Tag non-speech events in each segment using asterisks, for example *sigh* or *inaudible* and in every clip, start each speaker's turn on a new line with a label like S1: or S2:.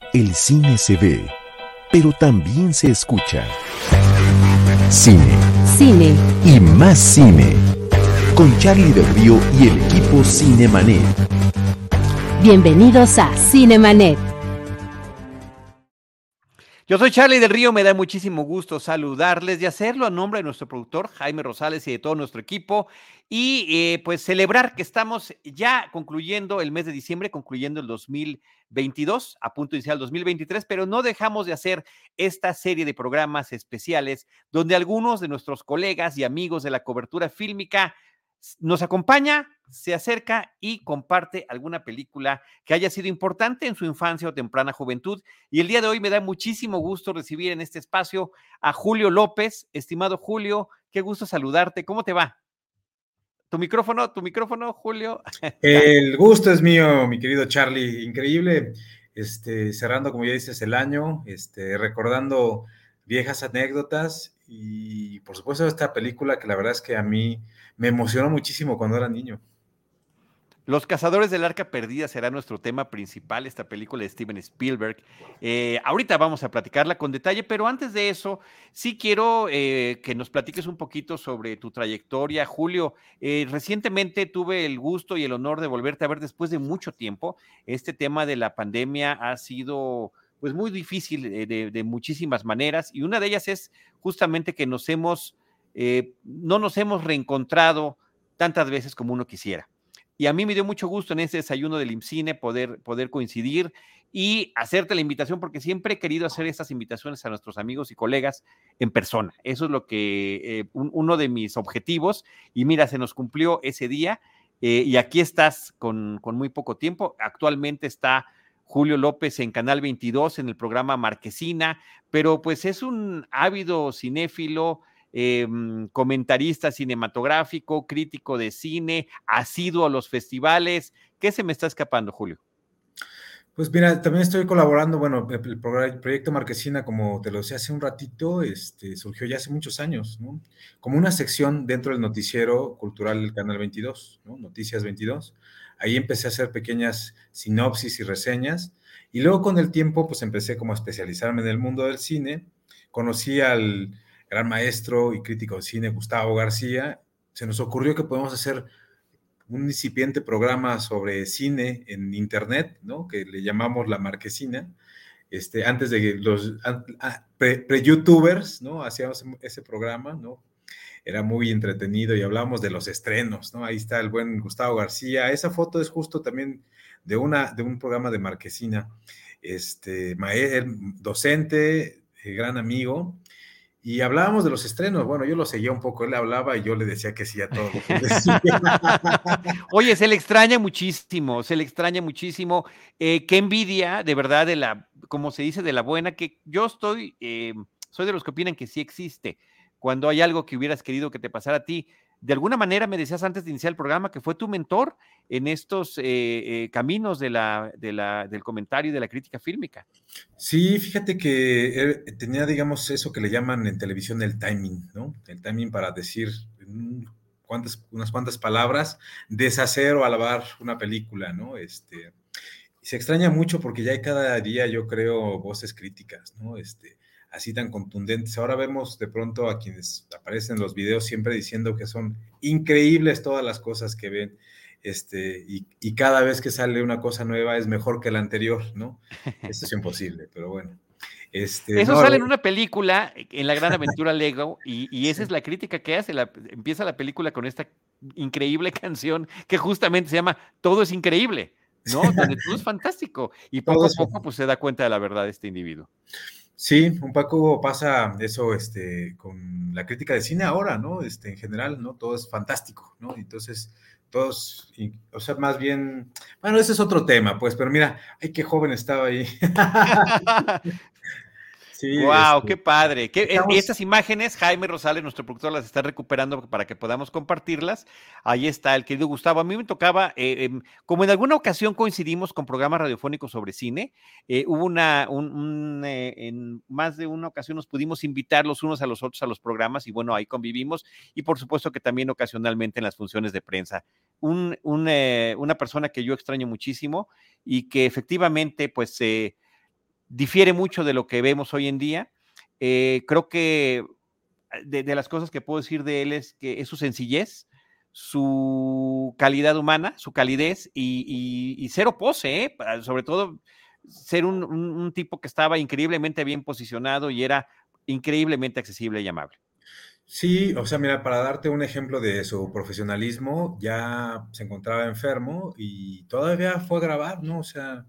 S1: El cine se ve, pero también se escucha. Cine.
S2: Cine.
S1: Y más cine. Con Charlie del Río y el equipo Cinemanet.
S2: Bienvenidos a Cinemanet.
S3: Yo soy Charlie del Río, me da muchísimo gusto saludarles y hacerlo a nombre de nuestro productor Jaime Rosales y de todo nuestro equipo. Y eh, pues celebrar que estamos ya concluyendo el mes de diciembre, concluyendo el 2022, a punto de iniciar el 2023, pero no dejamos de hacer esta serie de programas especiales donde algunos de nuestros colegas y amigos de la cobertura fílmica nos acompaña, se acerca y comparte alguna película que haya sido importante en su infancia o temprana juventud. Y el día de hoy me da muchísimo gusto recibir en este espacio a Julio López. Estimado Julio, qué gusto saludarte. ¿Cómo te va? Tu micrófono, tu micrófono, Julio. *laughs*
S4: El gusto es mío, mi querido Charlie. Increíble. Este, cerrando, como ya dices, el año, este, recordando viejas anécdotas y por supuesto esta película que la verdad es que a mí me emocionó muchísimo cuando era niño.
S3: Los Cazadores del Arca Perdida será nuestro tema principal, esta película de Steven Spielberg. Eh, ahorita vamos a platicarla con detalle, pero antes de eso, sí quiero eh, que nos platiques un poquito sobre tu trayectoria. Julio, eh, recientemente tuve el gusto y el honor de volverte a ver después de mucho tiempo. Este tema de la pandemia ha sido pues muy difícil de, de muchísimas maneras y una de ellas es justamente que nos hemos, no nos hemos reencontrado tantas veces como uno quisiera. Y a mí me dio mucho gusto en ese desayuno del IMCINE poder, poder coincidir y hacerte la invitación, porque siempre he querido hacer estas invitaciones a nuestros amigos y colegas en persona. Eso es lo que, eh, uno de mis objetivos. Y mira, se nos cumplió ese día eh, y aquí estás con, con muy poco tiempo. Actualmente está Julio López en Canal 22 en el programa Marquesina, pero pues es un ávido cinéfilo, Em, comentarista cinematográfico, crítico de cine, asiduo a los festivales. ¿Qué se me está escapando, Julio?
S4: Pues mira, también estoy colaborando, bueno, el, proyecto Marquesina, como te lo decía hace un ratito, este, surgió ya hace muchos años, ¿no? Como una sección dentro del noticiero cultural del Canal 22, ¿no? Noticias 22. Ahí empecé a hacer pequeñas sinopsis y reseñas, y luego con el tiempo, pues empecé como a especializarme en el mundo del cine. Conocí al, gran maestro y crítico de cine Gustavo García, se nos ocurrió que podemos hacer un incipiente programa sobre cine en internet, ¿no? Que le llamamos La Marquesina. Este, antes de los pre-youtubers, ¿no? Hacíamos ese programa, ¿no? Era muy entretenido y hablábamos de los estrenos, ¿no? Ahí está el buen Gustavo García. Esa foto es justo también de, una, de un programa de Marquesina. Este, docente, eh, gran amigo, y hablábamos de los estrenos. Bueno, yo lo seguía un poco, él hablaba y yo le decía que sí a todo. *laughs*
S3: Oye, se le extraña muchísimo, se le extraña muchísimo. Eh, qué envidia, de verdad, de la, como se dice, de la buena, que yo estoy, eh, soy de los que opinan que sí existe. Cuando hay algo que hubieras querido que te pasara a ti, de alguna manera me decías antes de iniciar el programa que fue tu mentor en estos eh, eh, caminos del comentario y de la crítica fílmica.
S4: Sí, fíjate que tenía, digamos, eso que le llaman en televisión el timing, ¿no? El timing para decir cuántas, unas cuantas palabras, deshacer o alabar una película, ¿no? Este, se extraña mucho porque ya hay cada día, yo creo, voces críticas, ¿no? Este, así tan contundentes. Ahora vemos de pronto a quienes aparecen en los videos siempre diciendo que son increíbles todas las cosas que ven. Este, y, cada vez que sale una cosa nueva es mejor que la anterior, ¿no? Eso es imposible, pero bueno.
S3: Este, Eso sale en una película, en La Gran *laughs* Aventura Lego, y, esa es la crítica que hace. empieza la película con esta increíble *laughs* canción que justamente se llama Todo es increíble, ¿no? Donde todo es *laughs* fantástico. Y poco a poco pues, se da cuenta de la verdad de este individuo.
S4: Sí, un poco pasa eso este, con la crítica de cine ahora, ¿no? Este, en general, ¿no? Todo es fantástico, ¿no? Entonces, todos, o sea, más bien, bueno, ese es otro tema, pues, pero mira, ay, qué joven estaba ahí. *laughs* *laughs*
S3: wow, este, qué padre. ¿Qué, Estas imágenes, Jaime Rosales, nuestro productor, las está recuperando para que podamos compartirlas. Ahí está el querido Gustavo. A mí me tocaba, eh, em, como en alguna ocasión coincidimos con programas radiofónicos sobre cine, eh, hubo una, un, eh, en más de una ocasión nos pudimos invitar los unos a los otros a los programas y bueno, ahí convivimos y por supuesto que también ocasionalmente en las funciones de prensa. Un, una persona que yo extraño muchísimo y que efectivamente, pues, difiere mucho de lo que vemos hoy en día. Eh, creo que de, las cosas que puedo decir de él es que es su sencillez, su calidad humana, su calidez y, cero pose, ¿eh? sobre todo ser un, tipo que estaba increíblemente bien posicionado y era increíblemente accesible y amable.
S4: Sí, o sea, mira, para darte un ejemplo de su profesionalismo, ya se encontraba enfermo y todavía fue a grabar, ¿no? O sea,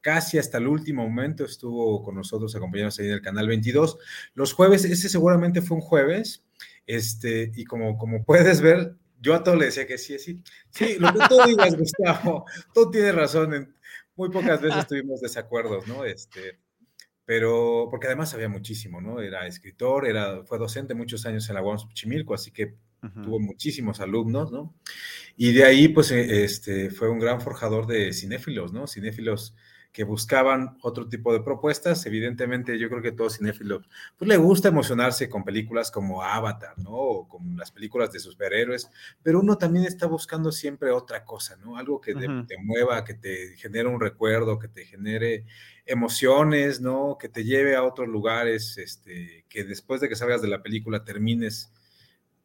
S4: casi hasta el último momento estuvo con nosotros acompañándonos ahí en el canal 22. Los jueves, ese seguramente fue un jueves, este, y como, como puedes ver, yo a todo le decía que sí, sí, sí, lo que tú digas, Gustavo, tú tienes razón, muy pocas veces tuvimos desacuerdos, ¿no? Este, pero, porque además sabía muchísimo, ¿no? Era escritor, era, fue docente muchos años en la UAM Chimilco, así que tuvo muchísimos alumnos, ¿no? Y de ahí, pues, e, este, fue un gran forjador de cinéfilos, ¿no? Cinéfilos que buscaban otro tipo de propuestas. Evidentemente, yo creo que todo cinéfilo pues, le gusta emocionarse con películas como Avatar, ¿no? O con las películas de superhéroes, pero uno también está buscando siempre otra cosa, ¿no? Algo que te, mueva, que te genere un recuerdo, que te genere emociones, ¿no? Que te lleve a otros lugares, este, que después de que salgas de la película termines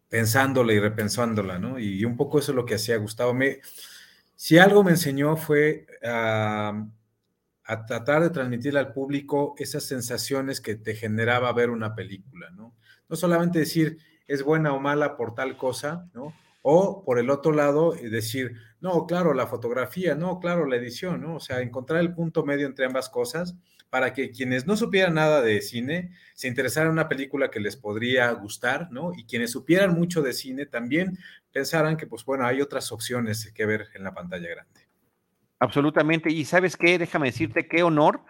S4: pensándola y repensándola, ¿no? Y, un poco eso es lo que hacía Gustavo. Me, si algo me enseñó fue a a tratar de transmitirle al público esas sensaciones que te generaba ver una película, ¿no? No solamente decir es buena o mala por tal cosa, ¿no? O por el otro lado, eh, decir, no, claro, la fotografía, no, claro, la edición, ¿no? O sea, encontrar el punto medio entre ambas cosas para que quienes no supieran nada de cine se interesaran en una película que les podría gustar, ¿no? Y quienes supieran mucho de cine también pensaran que, pues bueno, hay otras opciones que ver en la pantalla grande.
S3: Absolutamente. Y sabes qué, déjame decirte qué honor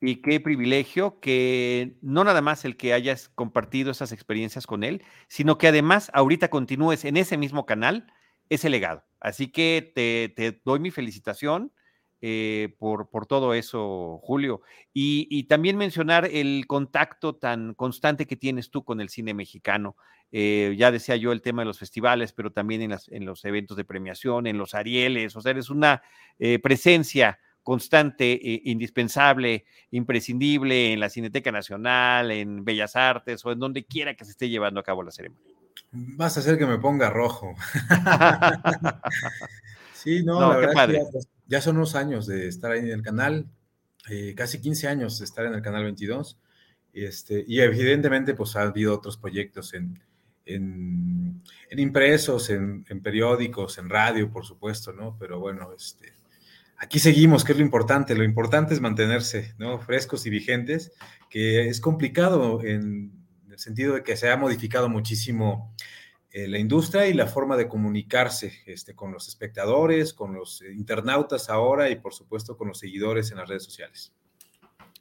S3: y qué privilegio que no nada más el que hayas compartido esas experiencias con él, sino que además ahorita continúes en ese mismo canal ese legado. Así que te, te doy mi felicitación eh, por, por, todo eso, Julio. Y, también mencionar el contacto tan constante que tienes tú con el cine mexicano. Eh, ya decía yo el tema de los festivales, pero también en, las, en, los eventos de premiación, en los Arieles. O sea, eres una eh, presencia constante, indispensable, imprescindible en la Cineteca Nacional, en Bellas Artes o en donde quiera que se esté llevando a cabo la ceremonia.
S4: Vas a hacer que me ponga rojo. *laughs* sí, no, la verdad que ya son unos años de estar ahí en el canal, eh, casi 15 años de estar en el canal 22. Este, y evidentemente, pues ha habido otros proyectos en, en, impresos, en, periódicos, en radio, por supuesto, ¿no? Pero bueno, este, aquí seguimos, que es lo importante. Lo importante es mantenerse, ¿no? Frescos y vigentes, que es complicado en el sentido de que se ha modificado muchísimo eh, la industria y la forma de comunicarse este, con los espectadores, con los internautas ahora y por supuesto con los seguidores en las redes sociales.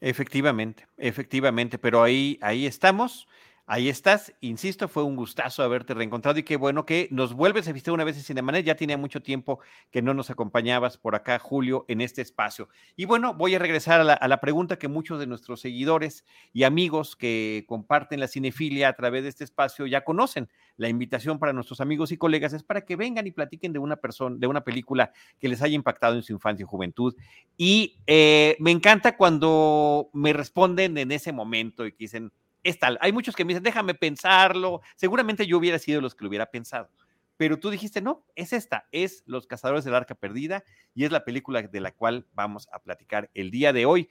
S3: Efectivamente, efectivamente, pero ahí, ahí estamos. Ahí estás, insisto, fue un gustazo haberte reencontrado y qué bueno que nos vuelves a visitar una vez en Cinemanet. Ya tenía mucho tiempo que no nos acompañabas por acá, Julio, en este espacio. Y bueno, voy a regresar a la, pregunta que muchos de nuestros seguidores y amigos que comparten la cinefilia a través de este espacio ya conocen. La invitación para nuestros amigos y colegas es para que vengan y platiquen de una persona, de una película que les haya impactado en su infancia y juventud. Y eh, me encanta cuando me responden en ese momento y que es tal. Hay muchos que me dicen, déjame pensarlo. Seguramente yo hubiera sido los que lo hubiera pensado. Pero tú dijiste, no, es esta, es Los Cazadores del Arca Perdida y es la película de la cual vamos a platicar el día de hoy.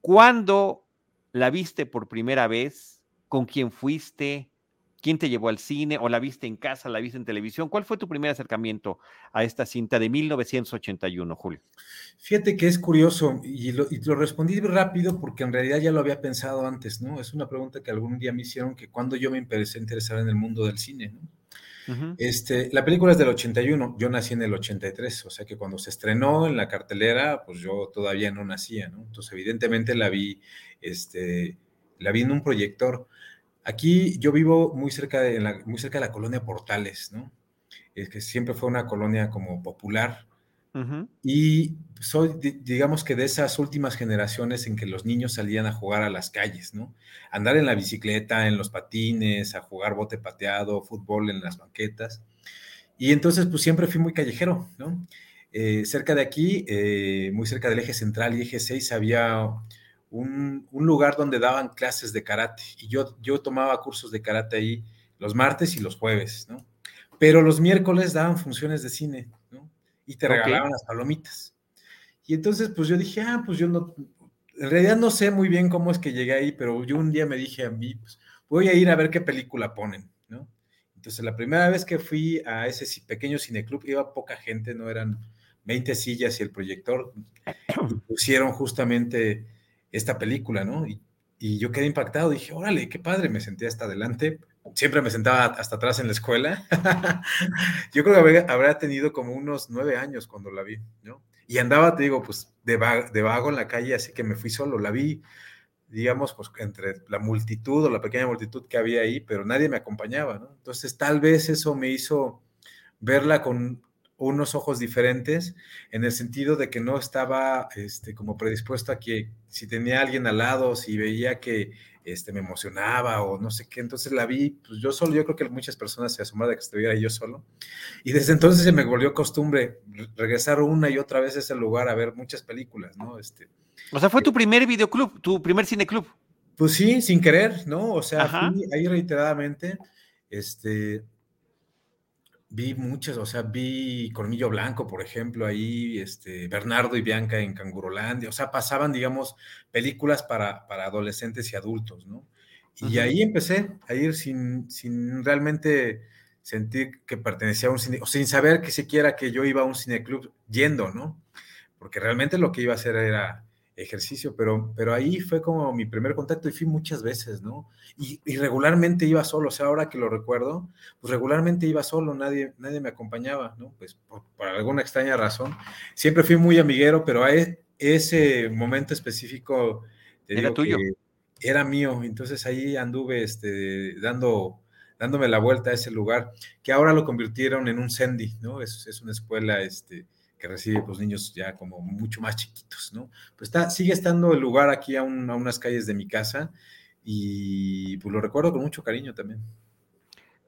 S3: ¿Cuándo la viste por primera vez? ¿Con quién fuiste? ¿Quién te llevó al cine? ¿O la viste en casa? ¿La viste en televisión? ¿Cuál fue tu primer acercamiento a esta cinta de 1981, Julio?
S4: Fíjate que es curioso y lo, respondí rápido porque en realidad ya lo había pensado antes, ¿no? Es una pregunta que algún día me hicieron que cuando yo me empecé a interesar en el mundo del cine, ¿no? este, la película es del 81, yo nací en el 83, o sea que cuando se estrenó en la cartelera, pues yo todavía no nacía, ¿no? Entonces evidentemente la vi, este, la vi en un proyector. Aquí yo vivo muy cerca de la, muy cerca de la colonia Portales, ¿no? Es que siempre fue una colonia como popular. Y soy, digamos que de esas últimas generaciones en que los niños salían a jugar a las calles, ¿no? Andar en la bicicleta, en los patines, a jugar bote pateado, fútbol en las banquetas. Y entonces, pues siempre fui muy callejero, ¿no? Eh, cerca de aquí, eh, muy cerca del eje central y eje 6, había un, lugar donde daban clases de karate y yo, yo tomaba cursos de karate ahí los martes y los jueves, ¿no? Pero los miércoles daban funciones de cine, ¿no? Y te regalaban las palomitas. Y entonces, pues yo dije, ah, pues yo no, en realidad no sé muy bien cómo es que llegué ahí, pero yo un día me dije a mí, pues voy a ir a ver qué película ponen, ¿no? Entonces, la primera vez que fui a ese pequeño cineclub, iba poca gente, no eran 20 sillas y el proyector, y pusieron justamente esta película, ¿no? Y, yo quedé impactado, dije, órale, qué padre, me senté hasta adelante, siempre me sentaba hasta atrás en la escuela. *laughs* yo creo que habría, tenido como unos nueve años cuando la vi, ¿no? Y andaba, te digo, pues de, de vago en la calle, así que me fui solo, la vi, digamos, pues entre la multitud o la pequeña multitud que había ahí, pero nadie me acompañaba, ¿no? Entonces, tal vez eso me hizo verla con unos ojos diferentes, en el sentido de que no estaba este, como predispuesto a que si tenía alguien al lado, si veía que este, me emocionaba o no sé qué, entonces la vi, pues yo solo, yo creo que muchas personas se asombraron de que estuviera yo solo, y desde entonces se me volvió costumbre regresar una y otra vez a ese lugar a ver muchas películas, ¿no? Este,
S3: o sea, fue tu primer videoclub, tu primer cineclub.
S4: Pues sí, sin querer, ¿no? O sea, fui ahí reiteradamente, este, vi muchas, o sea, vi Cornillo Blanco, por ejemplo, ahí, este, Bernardo y Bianca en Cangurolandia, o sea, pasaban, digamos, películas para, para adolescentes y adultos, ¿no? Y ahí empecé a ir sin, sin realmente sentir que pertenecía a un cine, o sin saber que siquiera que yo iba a un cineclub yendo, ¿no? Porque realmente lo que iba a hacer era ejercicio, pero, pero ahí fue como mi primer contacto y fui muchas veces, ¿no? Y, regularmente iba solo, o sea, ahora que lo recuerdo, pues regularmente iba solo, nadie, nadie me acompañaba, ¿no? Pues por, alguna extraña razón. Siempre fui muy amiguero, pero a e, ese momento específico...
S3: era tuyo.
S4: Era mío, entonces ahí anduve este, dando, dándome la vuelta a ese lugar, que ahora lo convirtieron en un Sandy, ¿no? Es, es una escuela, este, que recibe pues niños ya como mucho más chiquitos, ¿no? Pues está, sigue estando el lugar aquí a, unas calles de mi casa y pues lo recuerdo con mucho cariño también.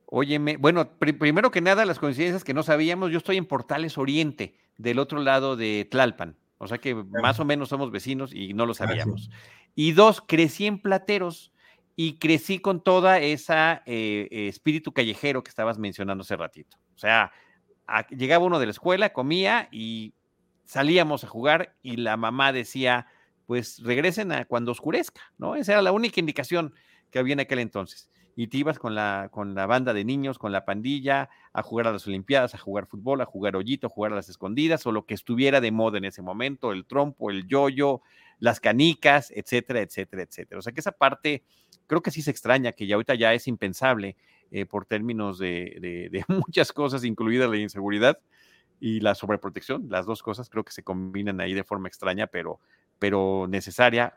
S3: Óyeme, bueno, primero que nada, las coincidencias que no sabíamos, yo estoy en Portales Oriente, del otro lado de Tlalpan, o sea que más o menos somos vecinos y no lo sabíamos. Y dos, crecí en Plateros y crecí con toda esa eh, espíritu callejero que estabas mencionando hace ratito. O sea, llegaba uno de la escuela, comía y salíamos a jugar y la mamá decía, pues regresen a cuando oscurezca, ¿no? Esa era la única indicación que había en aquel entonces. Y te ibas con la, con la banda de niños, con la pandilla, a jugar a las Olimpiadas, a jugar fútbol, a jugar hoyito, a jugar a las escondidas, o lo que estuviera de moda en ese momento, el trompo, el yoyo, las canicas, etcétera, etcétera, etcétera. O sea que esa parte creo que sí se extraña, que ya ahorita ya es impensable eh, por términos de, *laughs* muchas cosas, incluida la inseguridad y la sobreprotección. Las dos cosas creo que se combinan ahí de forma extraña, pero, pero necesaria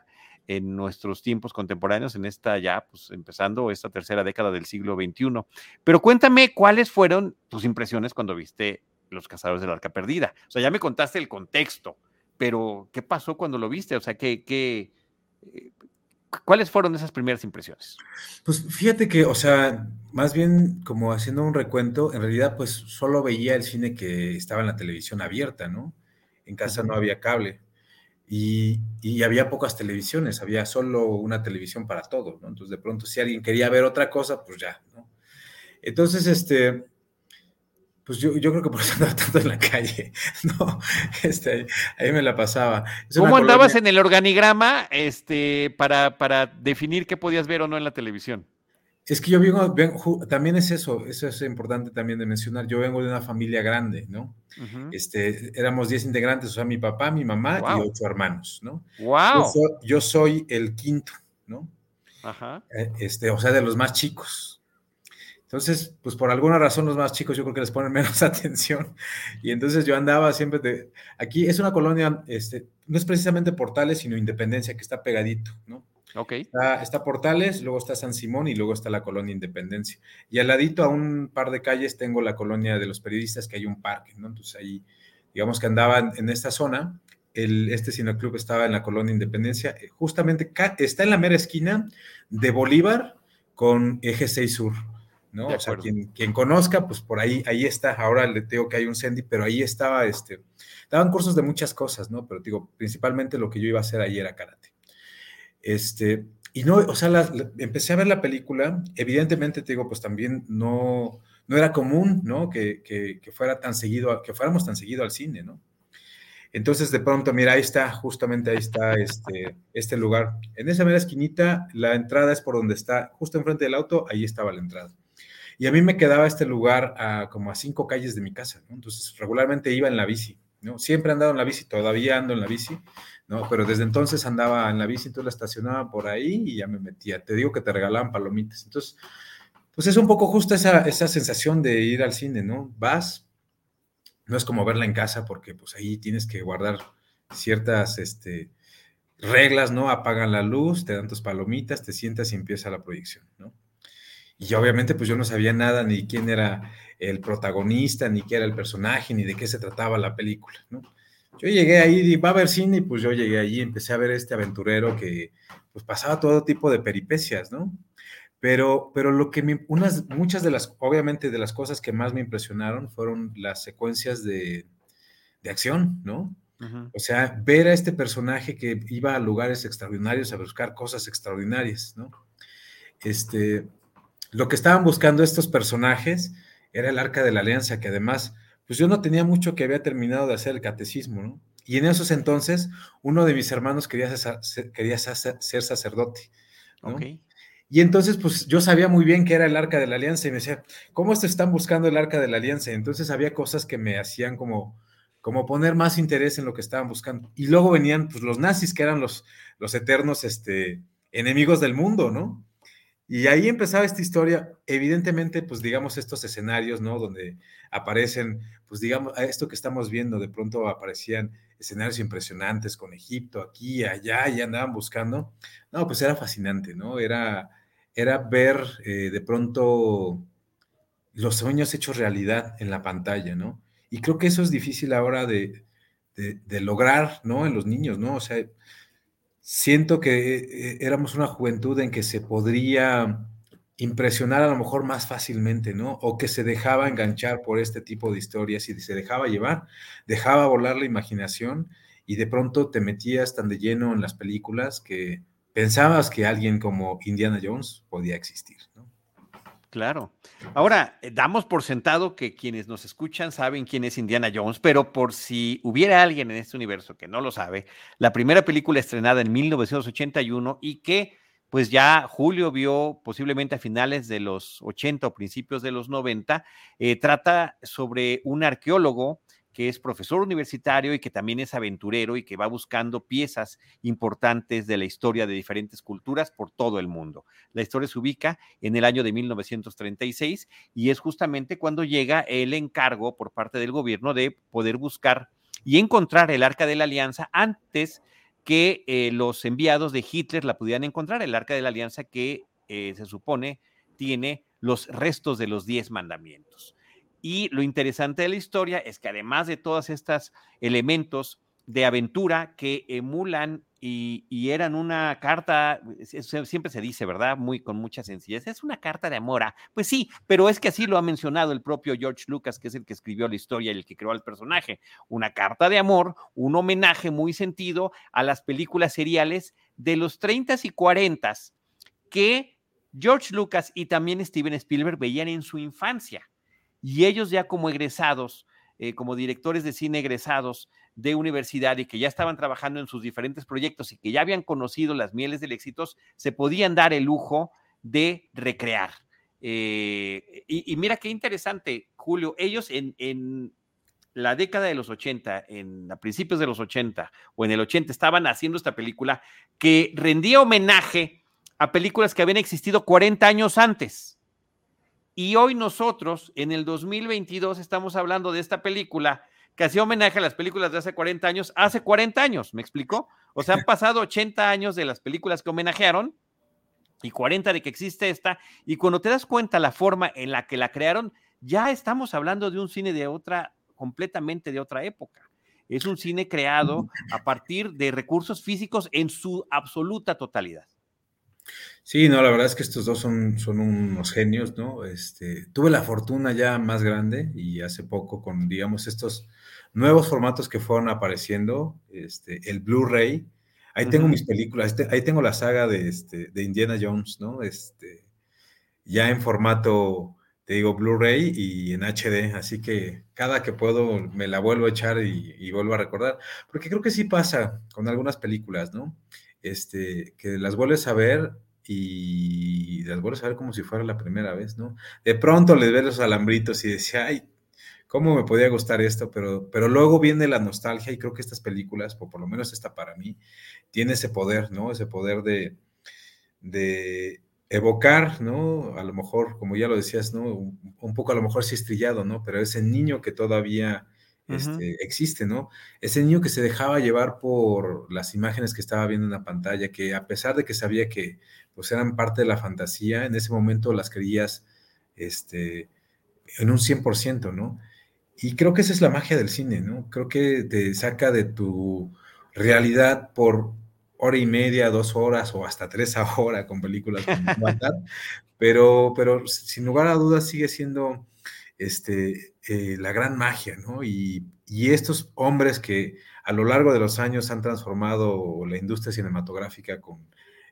S3: en nuestros tiempos contemporáneos, en esta ya, pues empezando esta tercera década del siglo XXI. Pero cuéntame cuáles fueron tus impresiones cuando viste Los Cazadores del Arca Perdida. O sea, ya me contaste el contexto, pero ¿qué pasó cuando lo viste? O sea, ¿qué, qué, eh, ¿Cuáles fueron esas primeras impresiones?
S4: Pues fíjate que, o sea, más bien como haciendo un recuento, en realidad pues solo veía el cine que estaba en la televisión abierta, ¿no? En casa no había cable y, y, había pocas televisiones, había solo una televisión para todo, ¿no? Entonces de pronto si alguien quería ver otra cosa, pues ya, ¿no? Entonces, este, pues yo, creo que por eso andaba tanto en la calle, *laughs* ¿no? Este, ahí me la pasaba.
S3: ¿Cómo andabas en el organigrama este, para, para definir qué podías ver o no en la televisión?
S4: Es que yo vengo, también es eso, eso es importante también de mencionar. Yo vengo de una familia grande, ¿no? este, éramos 10 integrantes, o sea, mi papá, mi mamá y ocho hermanos, ¿no?
S3: ¡Wow!
S4: Yo soy, el quinto, ¿no? Ajá. Eh, este, o sea, de los más chicos, entonces, pues por alguna razón los más chicos yo creo que les ponen *laughs* menos atención. Y entonces yo andaba siempre de... Aquí es una colonia, este, no es precisamente Portales, sino Independencia, que está pegadito, ¿no?
S3: Ok.
S4: Está, Portales, luego está San Simón y luego está la colonia Independencia. Y al ladito, a un par de calles, tengo la colonia de los periodistas, que hay un parque, ¿no? Entonces ahí, digamos que andaba en, esta zona. El, este cineclub estaba en la colonia Independencia, eh, justamente está en la mera esquina de Bolívar con Eje 6 Sur. ¿No? O sea, quien, conozca, pues por ahí, ahí está. Ahora le digo que hay un Sandy, pero ahí estaba, este, daban cursos de muchas cosas, ¿no? Pero digo, principalmente lo que yo iba a hacer ahí era karate. Este, y no, o sea, empecé a ver la película, evidentemente te digo, pues también no, no era común, ¿no? Que, que, que, fuera tan seguido, que fuéramos tan seguido al cine, ¿no? Entonces, de pronto, mira, ahí está, justamente ahí está este, este lugar. En esa mera esquinita, la entrada es por donde está, justo enfrente del auto, ahí estaba la entrada. Y a mí me quedaba este lugar a, como a cinco calles de mi casa, ¿no? Entonces, regularmente iba en la bici, ¿no? Siempre he andado en la bici, todavía ando en la bici, ¿no? Pero desde entonces andaba en la bici, entonces la estacionaba por ahí y ya me metía. Te digo que te regalaban palomitas. Entonces, pues es un poco justo esa, esa sensación de ir al cine, ¿no? Vas, no es como verla en casa porque pues ahí tienes que guardar ciertas este, reglas, ¿no? Apagan la luz, te dan tus palomitas, te sientas y empieza la proyección, ¿no? Y obviamente pues yo no sabía nada ni quién era el protagonista, ni qué era el personaje, ni de qué se trataba la película, ¿no? Yo llegué ahí, y va a ver cine, y pues yo llegué allí, empecé a ver este aventurero que pues pasaba todo tipo de peripecias, ¿no? Pero, pero lo que me, unas, muchas de las, obviamente de las cosas que más me impresionaron fueron las secuencias de, de acción, ¿no? O sea, ver a este personaje que iba a lugares extraordinarios a buscar cosas extraordinarias, ¿no? Este, lo que estaban buscando estos personajes era el Arca de la Alianza, que además, pues yo no tenía mucho que había terminado de hacer el catecismo, ¿no? Y en esos entonces, uno de mis hermanos quería ser, quería ser sacerdote, ¿no? Okay. Y entonces, pues yo sabía muy bien que era el arca de la alianza y me decía, ¿cómo se están buscando el arca de la alianza? Entonces había cosas que me hacían como, como poner más interés en lo que estaban buscando. Y luego venían pues, los nazis, que eran los, los eternos este, enemigos del mundo, ¿no? Y ahí empezaba esta historia, evidentemente, pues digamos estos escenarios, ¿no? Donde aparecen, pues digamos, esto que estamos viendo, de pronto aparecían escenarios impresionantes con Egipto, aquí, allá, y andaban buscando. No, pues era fascinante, ¿no? Era, era ver eh, de pronto los sueños hechos realidad en la pantalla, ¿no? Y creo que eso es difícil ahora de, de, lograr, ¿no? En los niños, ¿no? O sea, siento que eh, éramos una juventud en que se podría impresionar a lo mejor más fácilmente, ¿no? O que se dejaba enganchar por este tipo de historias y se dejaba llevar, dejaba volar la imaginación y de pronto te metías tan de lleno en las películas que pensabas que alguien como Indiana Jones podía existir, ¿no?
S3: Claro. Ahora, eh, damos por sentado que quienes nos escuchan saben quién es Indiana Jones, pero por si hubiera alguien en este universo que no lo sabe, la primera película estrenada en 1981 y que pues ya Julio vio posiblemente a finales de los 80 o principios de los 90, eh, trata sobre un arqueólogo que es profesor universitario y que también es aventurero y que va buscando piezas importantes de la historia de diferentes culturas por todo el mundo. La historia se ubica en el año de 1936 y es justamente cuando llega el encargo por parte del gobierno de poder buscar y encontrar el arca de la alianza antes que eh, los enviados de Hitler la pudieran encontrar, el arca de la alianza que eh, se supone tiene los restos de los diez mandamientos. Y lo interesante de la historia es que además de todos estos elementos de aventura que emulan y, eran una carta, siempre se dice, ¿verdad? Muy con mucha sencillez, es una carta de amor. Pues sí, pero es que así lo ha mencionado el propio George Lucas, que es el que escribió la historia y el que creó al personaje. Una carta de amor, un homenaje muy sentido a las películas seriales de los 30 y 40 que George Lucas y también Steven Spielberg veían en su infancia y ellos ya como egresados, eh, como directores de cine egresados de universidad y que ya estaban trabajando en sus diferentes proyectos y que ya habían conocido las mieles del éxito, se podían dar el lujo de recrear. Eh, y, mira qué interesante, Julio, ellos en, la década de los 80, en, a principios de los 80 o en el 80, estaban haciendo esta película que rendía homenaje a películas que habían existido 40 años antes. Y hoy nosotros, en el 2022, estamos hablando de esta película que hacía homenaje a las películas de hace 40 años, hace 40 años, ¿me explicó? O sea, han *laughs* pasado 80 años de las películas que homenajearon y 40 de que existe esta, y cuando te das cuenta la forma en la que la crearon, ya estamos hablando de un cine de otra, completamente de otra época. Es un cine creado a partir de recursos físicos en su absoluta totalidad.
S4: Sí, no, la verdad es que estos dos son, son unos genios, ¿no? Este, tuve la fortuna ya más grande y hace poco con, digamos, estos nuevos formatos que fueron apareciendo, este, el Blu-ray. Ahí tengo mis películas, este, ahí tengo la saga de, este, de Indiana Jones, ¿no? Este, ya en formato, te digo, Blu-ray y en HD, así que cada que puedo me la vuelvo a echar y, y, vuelvo a recordar, porque creo que sí pasa con algunas películas, ¿no? Este, que las vuelves a ver y las vuelves a ver como si fuera la primera vez, ¿no? De pronto les ves los alambritos y decía, ay, ¿cómo me podía gustar esto? Pero, pero luego viene la nostalgia y creo que estas películas, o por lo menos esta para mí, tiene ese poder, ¿no? Ese poder de, de evocar, ¿no? A lo mejor, como ya lo decías, ¿no? Un, poco a lo mejor sí estrillado, ¿no? Pero ese niño que todavía este, existe, ¿no? Ese niño que se dejaba llevar por las imágenes que estaba viendo en la pantalla, que a pesar de que sabía que pues eran parte de la fantasía, en ese momento las creías este, en un 100%, ¿no? Y creo que esa es la magia del cine, ¿no? Creo que te saca de tu realidad por hora y media, dos horas o hasta tres horas con películas *laughs* pero, pero sin lugar a dudas sigue siendo este, eh, la gran magia, ¿no? Y, y, estos hombres que a lo largo de los años han transformado la industria cinematográfica con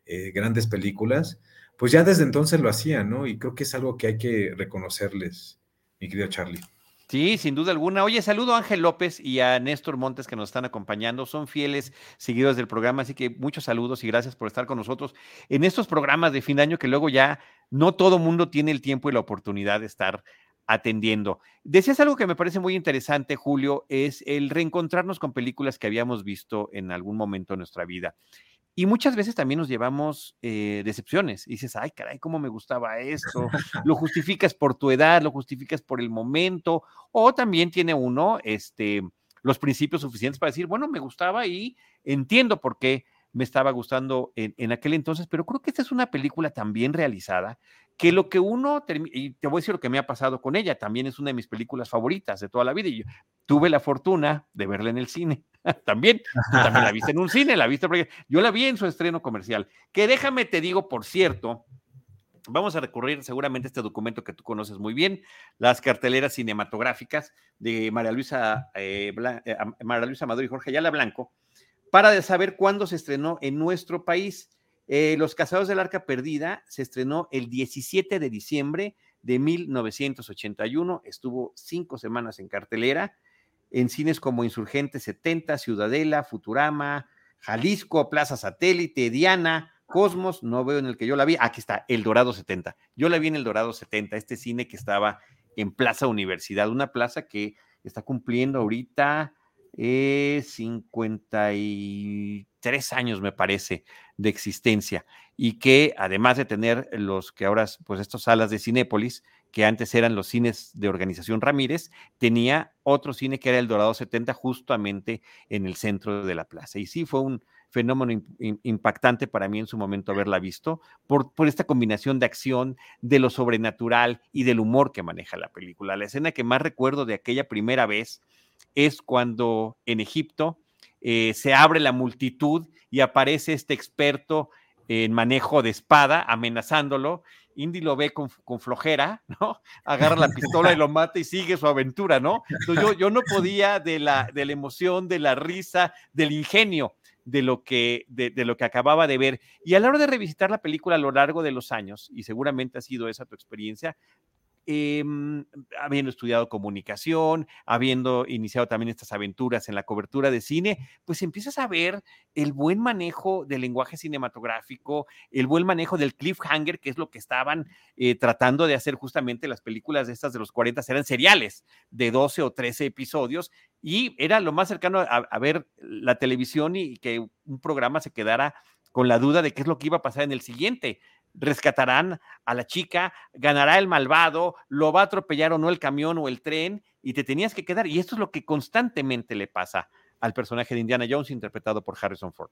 S4: eh, grandes películas, pues ya desde entonces lo hacían, ¿no? Y creo que es algo que hay que reconocerles, mi querido Charlie.
S3: Sí, sin duda alguna. Oye, saludo a Ángel López y a Néstor Montes que nos están acompañando. Son fieles seguidores del programa, así que muchos saludos y gracias por estar con nosotros en estos programas de fin de año que luego ya no todo mundo tiene el tiempo y la oportunidad de estar atendiendo. Decías algo que me parece muy interesante, Julio, es el reencontrarnos con películas que habíamos visto en algún momento de nuestra vida. Y muchas veces también nos llevamos eh, decepciones. Y dices, ay, caray, cómo me gustaba esto. *laughs* Lo justificas por tu edad, lo justificas por el momento. O también tiene uno este, los principios suficientes para decir, bueno, me gustaba y entiendo por qué me estaba gustando en, en, aquel entonces, pero creo que esta es una película tan bien realizada que lo que uno, y te voy a decir lo que me ha pasado con ella, también es una de mis películas favoritas de toda la vida y yo tuve la fortuna de verla en el cine. *laughs* también, también la viste en un cine, la viste, yo la vi en su estreno comercial, que déjame te digo, por cierto, vamos a recurrir seguramente a este documento que tú conoces muy bien, las carteleras cinematográficas de María Luisa, eh, eh María Luisa Maduro y Jorge Ayala Blanco, para saber cuándo se estrenó en nuestro país. Eh, Los Casados del Arca Perdida se estrenó el 17 de diciembre de 1981, estuvo cinco semanas en cartelera, en cines como Insurgente 70, Ciudadela, Futurama, Jalisco, Plaza Satélite, Diana, Cosmos, no veo en el que yo la vi, aquí está, El Dorado 70. Yo la vi en El Dorado 70, este cine que estaba en Plaza Universidad, una plaza que está cumpliendo ahorita eh, 53 años, me parece, de existencia y que además de tener los que ahora, pues estas salas de Cinépolis, que antes eran los cines de Organización Ramírez, tenía otro cine que era el Dorado 70 justamente en el centro de la plaza. Y sí fue un fenómeno impactante para mí en su momento haberla visto, por, por esta combinación de acción, de lo sobrenatural y del humor que maneja la película. La escena que más recuerdo de aquella primera vez es cuando en Egipto eh, se abre la multitud y aparece este experto en manejo de espada amenazándolo. Indy lo ve con, flojera, *laughs* ¿no? Agarra la pistola y lo mata y sigue su aventura, ¿no? Entonces yo, yo no podía de la, de la emoción, de la risa, del ingenio de lo, que, de, de, lo que acababa de ver. Y a la hora de revisitar la película a lo largo de los años, y seguramente ha sido esa tu experiencia, eh, habiendo estudiado comunicación, habiendo iniciado también estas aventuras en la cobertura de cine, pues empiezas a ver el buen manejo del lenguaje cinematográfico, el buen manejo del cliffhanger, que es lo que estaban eh, tratando de hacer justamente las películas de estas de los 40, eran seriales de 12 o 13 episodios y era lo más cercano a, a ver la televisión y que un programa se quedara con la duda de qué es lo que iba a pasar en el siguiente rescatarán a la chica, ganará el malvado, lo va a atropellar o no el camión o el tren y te tenías que quedar. Y esto es lo que constantemente le pasa al personaje de Indiana Jones interpretado por Harrison Ford.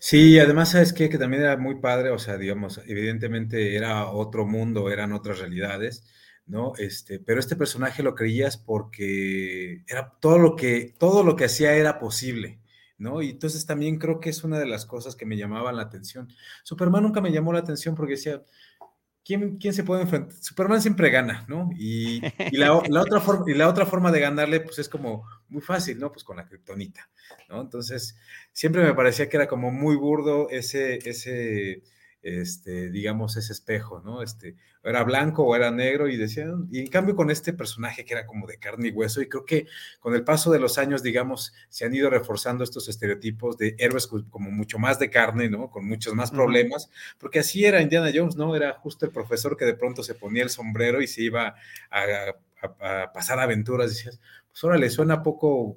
S4: Sí, además, ¿sabes? Que también era muy padre, o sea, digamos, evidentemente era otro mundo, eran otras realidades, ¿no? Este, pero este personaje lo creías porque era todo lo que, todo lo que hacía era posible, Y entonces también creo que es una de las cosas que me llamaban la atención. Superman nunca me llamó la atención porque decía, ¿quién, quién se puede enfrentar? Superman siempre gana, ¿no? Y, la, otra forma, y la otra forma de ganarle, pues es como muy fácil, ¿no? Pues con la kriptonita, ¿no? Entonces, siempre me parecía que era como muy burdo ese, ese, este, digamos, ese espejo, ¿no? Este, era blanco o era negro y decían, y en cambio con este personaje que era como de carne y hueso, y creo que con el paso de los años, digamos, se han ido reforzando estos estereotipos de héroes como mucho más de carne, ¿no? Con muchos más problemas, porque así era Indiana Jones, ¿no? Era justo el profesor que de pronto se ponía el sombrero y se iba a, a pasar aventuras, decías, pues ahora le suena poco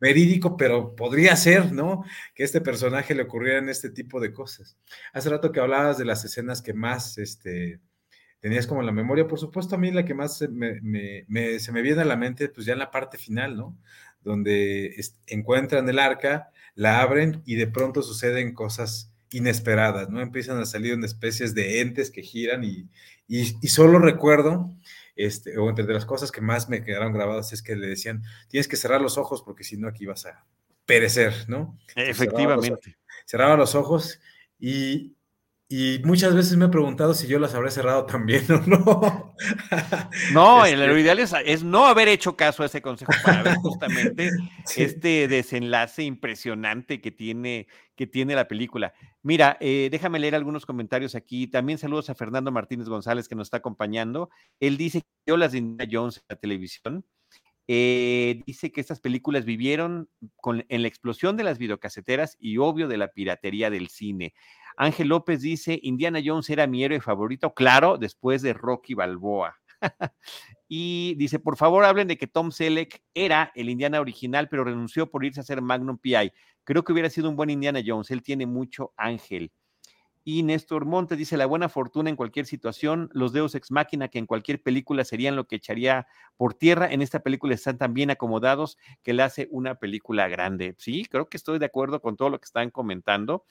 S4: verídico, pero podría ser, ¿no? Que este personaje le ocurrieran este tipo de cosas. Hace rato que hablabas de las escenas que más este, tenías como en la memoria, por supuesto a mí la que más se me, viene a la mente, pues ya en la parte final, ¿no? Donde encuentran el arca, la abren y de pronto suceden cosas inesperadas, ¿no? Empiezan a salir una especies de entes que giran y, y solo recuerdo este, o entre las cosas que más me quedaron grabadas es que le decían, tienes que cerrar los ojos porque si no aquí vas a perecer, ¿no?
S3: Efectivamente.
S4: Cerraba los, ojos y, y muchas veces me he preguntado si yo las habré cerrado también o no. *laughs*
S3: No, este lo ideal es, no haber hecho caso a ese consejo para ver justamente *laughs* este desenlace impresionante que tiene, que tiene la película. Mira, eh, déjame leer algunos comentarios aquí. También saludos a Fernando Martínez González que nos está acompañando. Él dice que las de Indiana Jones en la televisión. Eh, dice que estas películas vivieron con, en la explosión de las videocaseteras y obvio de la piratería del cine. Ángel López dice, Indiana Jones era mi héroe favorito, claro, después de Rocky Balboa. *laughs* y dice, por favor hablen de que Tom Selleck era el Indiana original, pero renunció por irse a hacer Magnum PI. Creo que hubiera sido un buen Indiana Jones, él tiene mucho ángel. Y Néstor Montes dice, la buena fortuna en cualquier situación, los Deus Ex Máquina que en cualquier película serían lo que echaría por tierra, en esta película están tan bien acomodados que le hace una película grande. Sí, creo que estoy de acuerdo con todo lo que están comentando.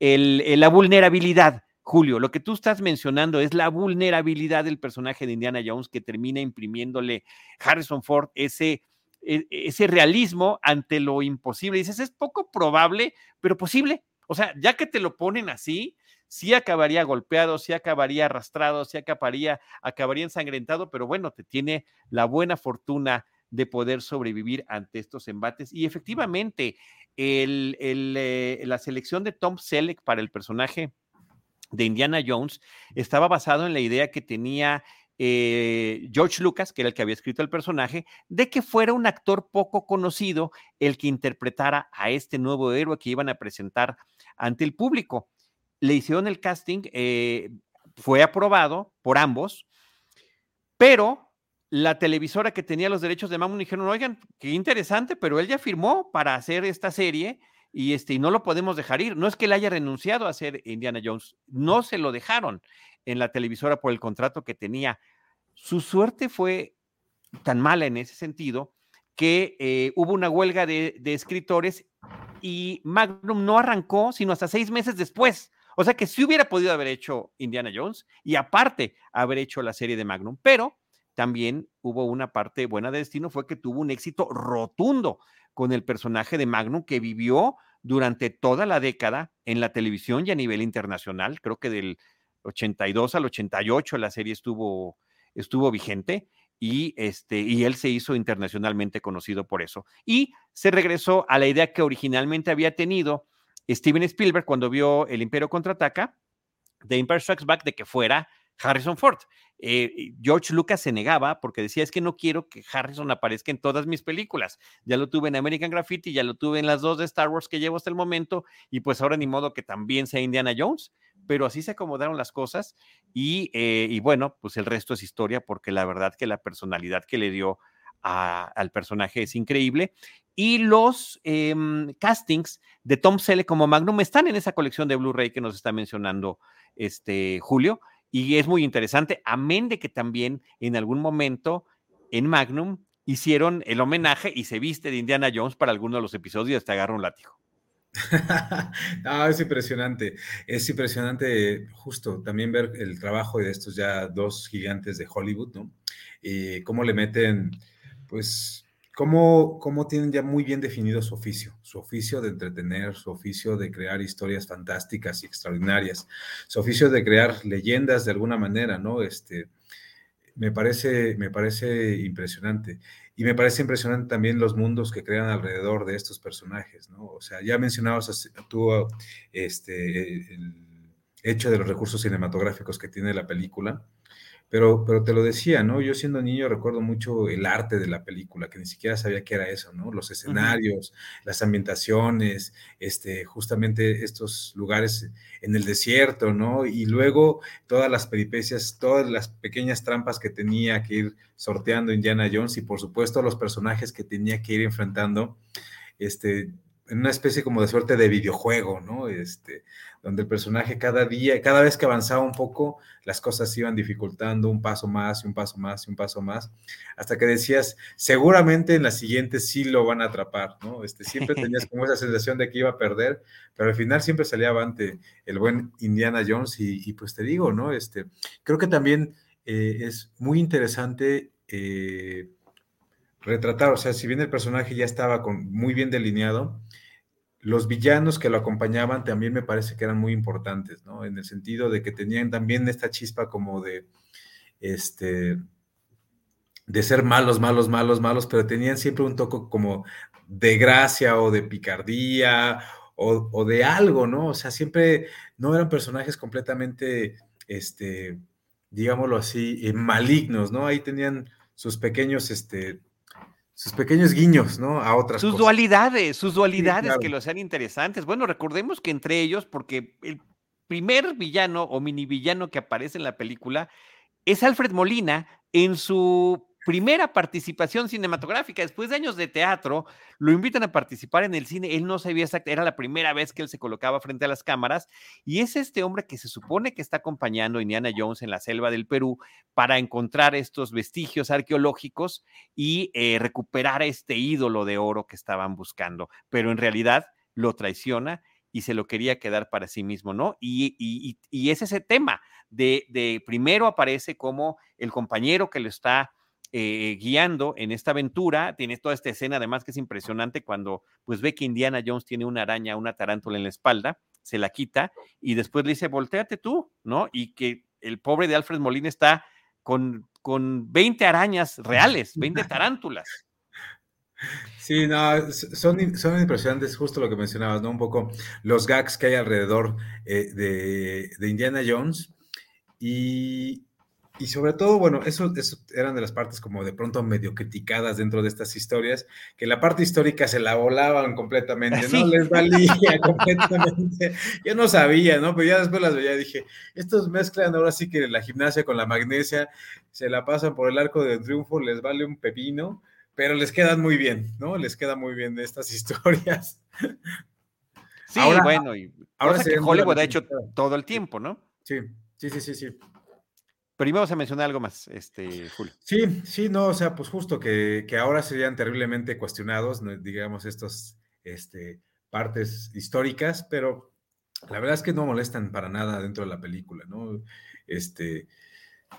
S3: El, la vulnerabilidad, Julio, lo que tú estás mencionando es la vulnerabilidad del personaje de Indiana Jones que termina imprimiéndole Harrison Ford ese, ese realismo ante lo imposible. Dices, es poco probable, pero posible. O sea, ya que te lo ponen así, sí acabaría golpeado, sí acabaría arrastrado, sí acabaría, acabaría ensangrentado, pero bueno, te tiene la buena fortuna de poder sobrevivir ante estos embates. Y efectivamente, el, eh, la selección de Tom Selleck para el personaje de Indiana Jones estaba basado en la idea que tenía eh, George Lucas, que era el que había escrito el personaje, de que fuera un actor poco conocido el que interpretara a este nuevo héroe que iban a presentar ante el público. Le hicieron el casting, eh, fue aprobado por ambos, pero la televisora que tenía los derechos de Magnum dijeron, oigan, qué interesante, pero él ya firmó para hacer esta serie y, este, y no lo podemos dejar ir. No es que él haya renunciado a hacer Indiana Jones, no se lo dejaron en la televisora por el contrato que tenía. Su suerte fue tan mala en ese sentido que eh, hubo una huelga de, de escritores y Magnum no arrancó sino hasta seis meses después. O sea que sí hubiera podido haber hecho Indiana Jones y aparte haber hecho la serie de Magnum, pero también hubo una parte buena de destino, fue que tuvo un éxito rotundo con el personaje de Magnum que vivió durante toda la década en la televisión y a nivel internacional. Creo que del 82 al 88 la serie estuvo, estuvo vigente y, este, y él se hizo internacionalmente conocido por eso. Y se regresó a la idea que originalmente había tenido Steven Spielberg cuando vio El Imperio contraataca, The Empire Strikes Back, de que fuera Harrison Ford. Eh, George Lucas se negaba porque decía, es que no quiero que Harrison aparezca en todas mis películas. Ya lo tuve en American Graffiti, ya lo tuve en las dos de Star Wars que llevo hasta el momento, y pues ahora ni modo que también sea Indiana Jones. Pero así se acomodaron las cosas y, eh, bueno, pues el resto es historia porque la verdad que la personalidad que le dio al personaje es increíble. Y los em, castings de Tom Selleck como Magnum están en esa colección de Blu-ray que nos está mencionando este Julio. Y es muy interesante, amén de que también en algún momento en Magnum hicieron el homenaje y se viste de Indiana Jones para alguno de los episodios y hasta agarra un látigo.
S4: no, *laughs* es impresionante, es impresionante justo también ver el trabajo de estos ya dos gigantes de Hollywood, ¿no? Y cómo le meten pues cómo, cómo tienen ya muy bien definido su oficio, su oficio de entretener, su oficio de crear historias fantásticas y extraordinarias, su oficio de crear leyendas de alguna manera, ¿no? Este, me parece, me parece impresionante. Y me parece impresionante también los mundos que crean alrededor de estos personajes, ¿no? O sea, ya mencionabas tú este, el hecho de los recursos cinematográficos que tiene la película, pero, pero te lo decía, ¿no? Yo siendo niño recuerdo mucho el arte de la película, que ni siquiera sabía qué era eso, ¿no? Los escenarios, las ambientaciones, este, justamente estos lugares en el desierto, ¿no? Y luego todas las peripecias, todas las pequeñas trampas que tenía que ir sorteando Indiana Jones y por supuesto los personajes que tenía que ir enfrentando, este, en una especie como de suerte de videojuego, ¿no? Este, donde el personaje cada día, cada vez que avanzaba un poco, las cosas se iban dificultando un paso más y un paso más y un paso más, hasta que decías, seguramente en la siguiente sí lo van a atrapar, ¿no? Este, siempre tenías *laughs* como esa sensación de que iba a perder, pero al final siempre salía avante el buen Indiana Jones y, pues te digo, ¿no? Este, creo que también eh, es muy interesante. Eh, retratar, o sea, si bien el personaje ya estaba con, muy bien delineado, los villanos que lo acompañaban también me parece que eran muy importantes, ¿no? En el sentido de que tenían también esta chispa como de, este, de ser malos, malos, malos, malos, pero tenían siempre un toque como de gracia o de picardía o, de algo, ¿no? O sea, siempre no eran personajes completamente, este, digámoslo así, eh, malignos, ¿no? Ahí tenían sus pequeños, este, sus pequeños guiños, ¿no? A otras
S3: sus dualidades, sus dualidades que lo sean interesantes. Bueno, recordemos que entre ellos, porque el primer villano o mini villano que aparece en la película es Alfred Molina en su primera participación cinematográfica. Después de años de teatro, lo invitan a participar en el cine. Él no sabía exactamente, era la primera vez que él se colocaba frente a las cámaras. Y es este hombre que se supone que está acompañando a Indiana Jones en la selva del Perú para encontrar estos vestigios arqueológicos y eh, recuperar este ídolo de oro que estaban buscando. Pero en realidad lo traiciona y se lo quería quedar para sí mismo, ¿no? Y, y, y es ese tema de, de primero aparece como el compañero que lo está eh, guiando en esta aventura. Tiene toda esta escena, además, que es impresionante cuando pues ve que Indiana Jones tiene una araña, una tarántula en la espalda, se la quita y después le dice, volteate tú, ¿no? Y que el pobre de Alfred Molina está con, con 20 arañas reales, 20 *laughs* tarántulas.
S4: Sí, no, son, son impresionantes, justo lo que mencionabas, ¿no? Un poco los gags que hay alrededor eh, de, de, Indiana Jones. Y, y sobre todo, bueno, eso, eso, eran de las partes como de pronto medio criticadas dentro de estas historias, que la parte histórica se la volaban completamente, ¿no? Les valía *laughs* completamente. Yo no sabía, ¿no? Pero ya después las veía y dije, estos mezclan ahora sí que la gimnasia con la magnesia, se la pasan por el arco del triunfo, les vale un pepino, pero les quedan muy bien, ¿no? Les queda muy bien de estas *laughs* historias.
S3: Sí, bueno, y ahora que Hollywood ha hecho todo el tiempo, ¿no?
S4: Sí, sí, sí, sí, sí.
S3: Pero íbamos a mencionar algo más, este, Julio.
S4: Sí, sí, no, o sea, pues justo que, que ahora serían terriblemente cuestionados, digamos, estos este, partes históricas, pero la verdad es que no molestan para nada dentro de la película, ¿no? Este,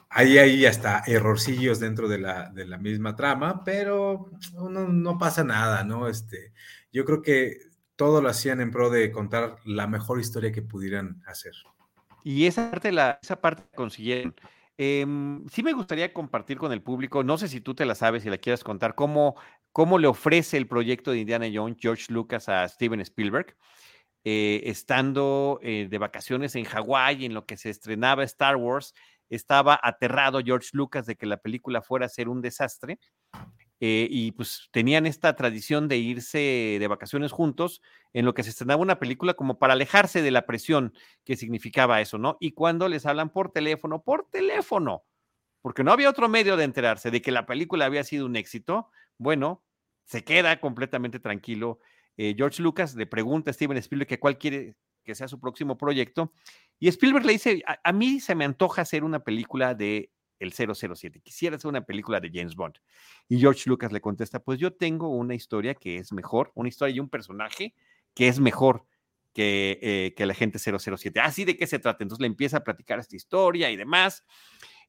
S4: hay ahí hasta errorcillos dentro de la, de la misma trama, pero no, no, pasa nada, ¿no? Este, yo creo que todo lo hacían en pro de contar la mejor historia que pudieran hacer.
S3: Y esa parte, la, esa parte consiguieron. Em, sí me gustaría compartir con el público, no sé si tú te la sabes y la quieras contar, cómo, cómo le ofrece el proyecto de Indiana Jones George Lucas a Steven Spielberg, eh, estando eh, de vacaciones en Hawái, en lo que se estrenaba Star Wars, estaba aterrado George Lucas de que la película fuera a ser un desastre. Eh, y pues tenían esta tradición de irse de vacaciones juntos en lo que se estrenaba una película como para alejarse de la presión que significaba eso, ¿no? Y cuando les hablan por teléfono, por teléfono, porque no había otro medio de enterarse de que la película había sido un éxito, bueno, se queda completamente tranquilo. Eh, George Lucas le pregunta a Steven Spielberg que cuál quiere que sea su próximo proyecto, y Spielberg le dice, a mí se me antoja hacer una película de el 007. Quisiera hacer una película de James Bond. Y George Lucas le contesta, pues yo tengo una historia que es mejor, una historia y un personaje que es mejor que, eh, que la gente 007. Así de qué se trata. Entonces le empieza a platicar esta historia y demás.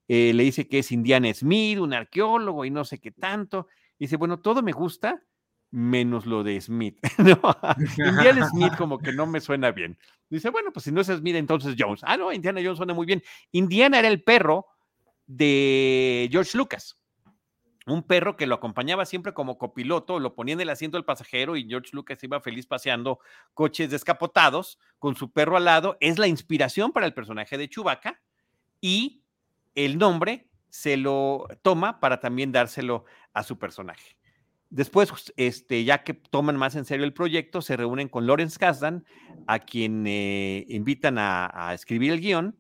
S3: Eh, le dice que es Indiana Smith, un arqueólogo y no sé qué tanto. Y dice, bueno, todo me gusta, menos lo de Smith. *laughs* ¿no? *laughs* Indiana Smith como que no me suena bien. Dice, bueno, pues si no es Smith, entonces Jones. Ah, no, Indiana Jones suena muy bien. Indiana era el perro de George Lucas. Un perro que lo acompañaba siempre como copiloto, lo ponía en el asiento del pasajero y George Lucas iba feliz paseando coches descapotados con su perro al lado. Es la inspiración para el personaje de Chewbacca y el nombre se lo toma para también dárselo a su personaje. Después, este, ya que toman más en serio el proyecto, se reúnen con Lawrence Kasdan, a quien eh, invitan a, a, escribir el guion,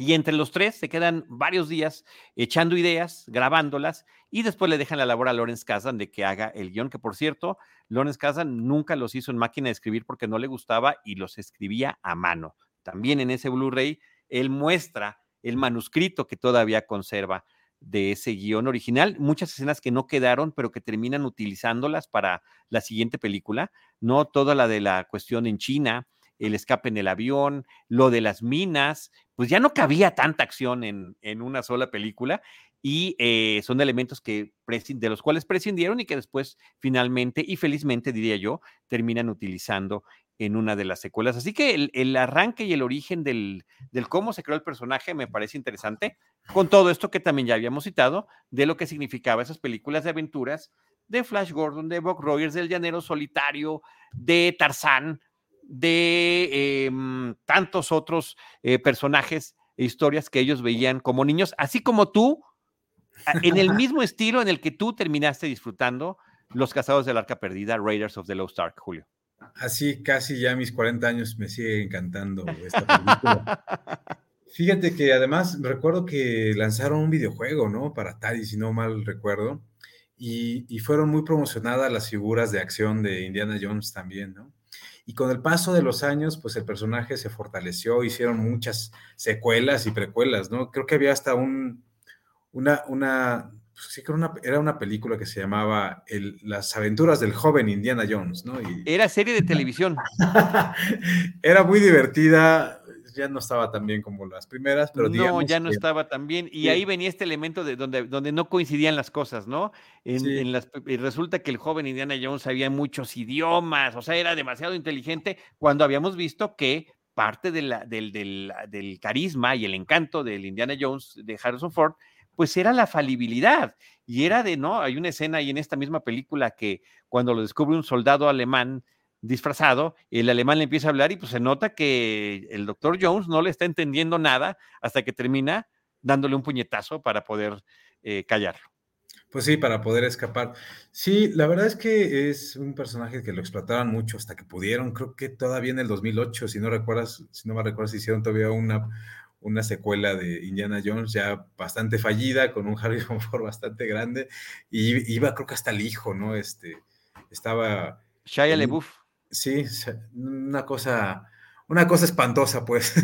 S3: y entre los tres se quedan varios días echando ideas, grabándolas, y después le dejan la labor a Lawrence Kasdan de que haga el guion, que por cierto, Lawrence Kasdan nunca los hizo en máquina de escribir porque no le gustaba y los escribía a mano. También en ese Blu-ray, él muestra el manuscrito que todavía conserva de ese guion original, muchas escenas que no quedaron, pero que terminan utilizándolas para la siguiente película, no toda la de la cuestión en China, el escape en el avión, lo de las minas, pues ya no cabía tanta acción en, en una sola película y eh, son elementos que de los cuales prescindieron y que después finalmente y felizmente diría yo terminan utilizando en una de las secuelas. Así que el, el arranque y el origen del, del, cómo se creó el personaje me parece interesante, con todo esto que también ya habíamos citado, de lo que significaba esas películas de aventuras de Flash Gordon, de Buck Rogers, del Llanero Solitario, de Tarzán, de eh, tantos otros eh, personajes e historias que ellos veían como niños, así como tú, en el *laughs* mismo estilo en el que tú terminaste disfrutando Los Cazados del Arca Perdida, Raiders of the Lost Ark, Julio.
S4: Así, casi ya mis 40 años me sigue encantando esta película. *laughs* Fíjate que además recuerdo que lanzaron un videojuego, ¿no? Para Atari, si no mal recuerdo. Y, y, fueron muy promocionadas las figuras de acción de Indiana Jones también, ¿no? Y con el paso de los años, pues el personaje se fortaleció, hicieron muchas secuelas y precuelas, ¿no? Creo que había hasta un, una, una, pues sí, creo una, era una película que se llamaba el, Las aventuras del joven Indiana Jones, ¿no? Y,
S3: era serie de televisión. *laughs*
S4: era muy divertida, ya no estaba tan bien como las primeras, pero
S3: no, ya no que... estaba tan bien. Y sí. ahí venía este elemento de donde, donde no coincidían las cosas, ¿no? En, sí. en las, resulta que el joven Indiana Jones sabía muchos idiomas, o sea, era demasiado inteligente cuando habíamos visto que parte de la, del, del, del carisma y el encanto del Indiana Jones de Harrison Ford pues era la falibilidad. Y era de, ¿no? Hay una escena ahí en esta misma película que cuando lo descubre un soldado alemán disfrazado, el alemán le empieza a hablar y pues se nota que el doctor Jones no le está entendiendo nada hasta que termina dándole un puñetazo para poder eh, callarlo.
S4: Pues sí, para poder escapar. Sí, la verdad es que es un personaje que lo explotaron mucho hasta que pudieron. Creo que todavía en el 2008, si no recuerdas, si no me recuerdas, hicieron todavía una, una secuela de Indiana Jones ya bastante fallida, con un Harrison *laughs* Ford bastante grande, y iba creo que hasta el hijo, ¿no? Este, estaba...
S3: Shia LeBouf.
S4: Sí, una cosa, una cosa espantosa, pues.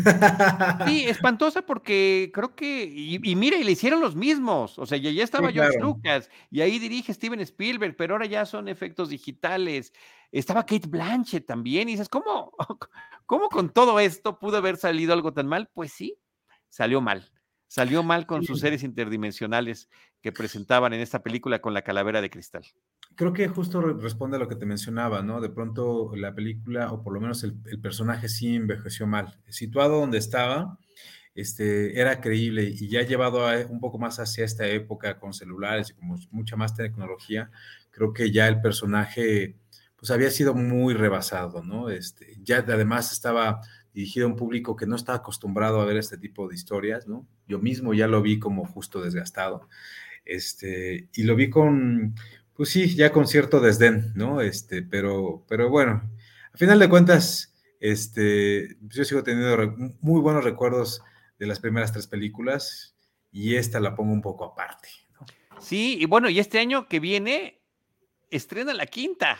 S3: Sí, *laughs* espantosa porque creo que, y, y mira, y le hicieron los mismos, o sea, ya, ya estaba sí, George claro. Lucas, y ahí dirige Steven Spielberg, pero ahora ya son efectos digitales. Estaba Kate Blanchett también, y dices, ¿cómo, *laughs* cómo con todo esto pudo haber salido algo tan mal? Pues sí, salió mal. Salió mal con sus seres interdimensionales que presentaban en esta película con la calavera de cristal.
S4: Creo que justo responde a lo que te mencionaba, ¿no? De pronto la película, o por lo menos el, personaje sí envejeció mal. Situado donde estaba, este, era creíble y ya llevado a, un poco más hacia esta época con celulares y como mucha más tecnología, creo que ya el personaje pues había sido muy rebasado, ¿no? Este, ya además estaba dirigido a un público que no está acostumbrado a ver este tipo de historias, ¿no? Yo mismo ya lo vi como justo desgastado, este, y lo vi con, pues sí, ya con cierto desdén, ¿no? Este, pero, pero bueno, a final de cuentas, este, yo sigo teniendo muy buenos recuerdos de las primeras tres películas y esta la pongo un poco aparte. ¿no?
S3: Sí, y bueno, y este año que viene estrena la quinta.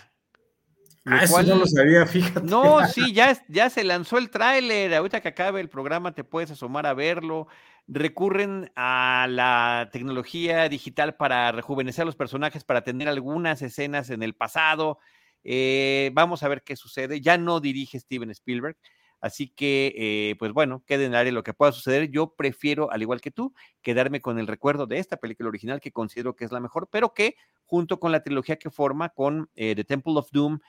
S4: Ah, eso cual, no lo sabía, fíjate.
S3: No, sí, ya, ya se lanzó el tráiler. Ahorita que acabe el programa te puedes asomar a verlo. Recurren a la tecnología digital para rejuvenecer a los personajes, para tener algunas escenas en el pasado. Eh, vamos a ver qué sucede. Ya no dirige Steven Spielberg. Así que, eh, pues bueno, quede en el área lo que pueda suceder. Yo prefiero, al igual que tú, quedarme con el recuerdo de esta película original que considero que es la mejor, pero que junto con la trilogía que forma con eh, The Temple of Doom,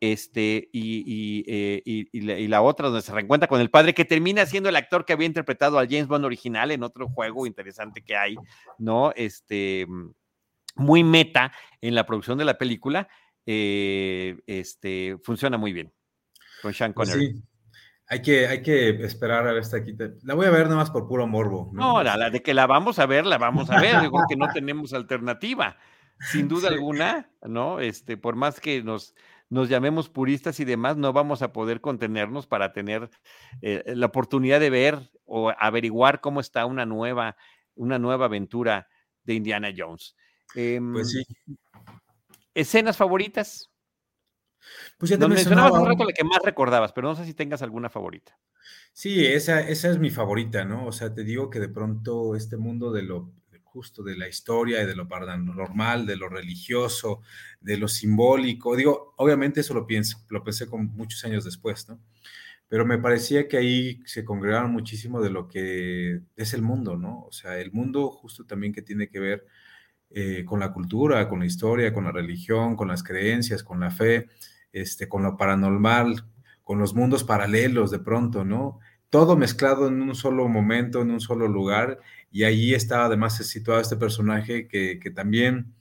S3: este, y, eh, y, y, la, y, la, otra donde se reencuentra con el padre, que termina siendo el actor que había interpretado al James Bond original en otro juego interesante que hay, ¿no? Este, muy meta en la producción de la película, eh, este, funciona muy bien con Sean Connery.
S4: Pues sí. Hay que, hay que esperar a ver esta quita. La voy a ver nada más por puro morbo.
S3: No, no la, la, de que la vamos a ver, la vamos a ver, digo *laughs* que no tenemos alternativa, sin duda sí. alguna, ¿no? Este, por más que nos, nos llamemos puristas y demás, no vamos a poder contenernos para tener eh, la oportunidad de ver o averiguar cómo está una nueva, una nueva aventura de Indiana Jones.
S4: Eh, pues sí.
S3: ¿Escenas favoritas?
S4: Pues ya te
S3: Nos mencionabas un rato la que más recordabas, pero no sé si tengas alguna favorita.
S4: Sí, esa, esa es mi favorita, ¿no? O sea, te digo que de pronto este mundo de lo justo de la historia y de lo paranormal, de lo religioso, de lo simbólico, digo, obviamente eso lo pienso, lo pensé con muchos años después, ¿no? Pero me parecía que ahí se congregaron muchísimo de lo que es el mundo, ¿no? O sea, el mundo justo también que tiene que ver eh, con la cultura, con la historia, con la religión, con las creencias, con la fe, este, con lo paranormal, con los mundos paralelos de pronto, ¿no? Todo mezclado en un solo momento, en un solo lugar, y allí estaba además situado este personaje que, que también,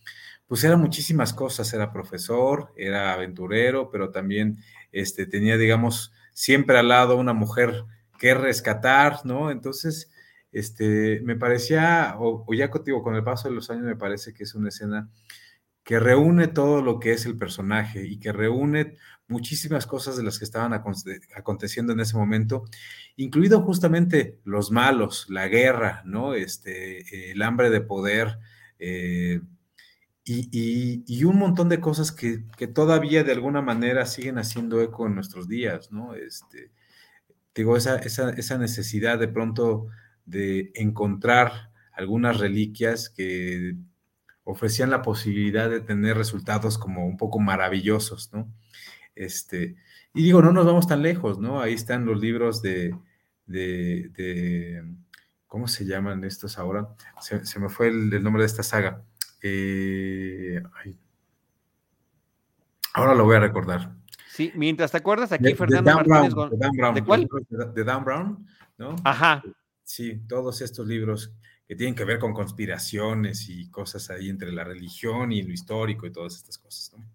S4: pues era muchísimas cosas, era profesor, era aventurero, pero también este, tenía, digamos, siempre al lado una mujer que rescatar, ¿no? Entonces, este, me parecía, o, o ya contigo, con el paso de los años me parece que es una escena que reúne todo lo que es el personaje y que reúne muchísimas cosas de las que estaban aconteciendo en ese momento, incluido justamente los malos, la guerra, ¿no? Este, el hambre de poder eh, y, y, un montón de cosas que, que, todavía de alguna manera siguen haciendo eco en nuestros días, ¿no? Este, digo, esa, esa, esa necesidad de pronto de encontrar algunas reliquias que ofrecían la posibilidad de tener resultados como un poco maravillosos, ¿no? Este, y digo, no nos vamos tan lejos, ¿no? Ahí están los libros de, de, de ¿cómo se llaman estos ahora? Se, se me fue el, el, nombre de esta saga. Eh, ahora lo voy a recordar.
S3: Sí, mientras te acuerdas, aquí de, Fernando
S4: de
S3: Martínez
S4: Brown, Dan Brown,
S3: ¿De cuál?
S4: De Dan Brown, ¿no?
S3: Ajá.
S4: Sí, todos estos libros que tienen que ver con conspiraciones y cosas ahí entre la religión y lo histórico y todas estas cosas, ¿no?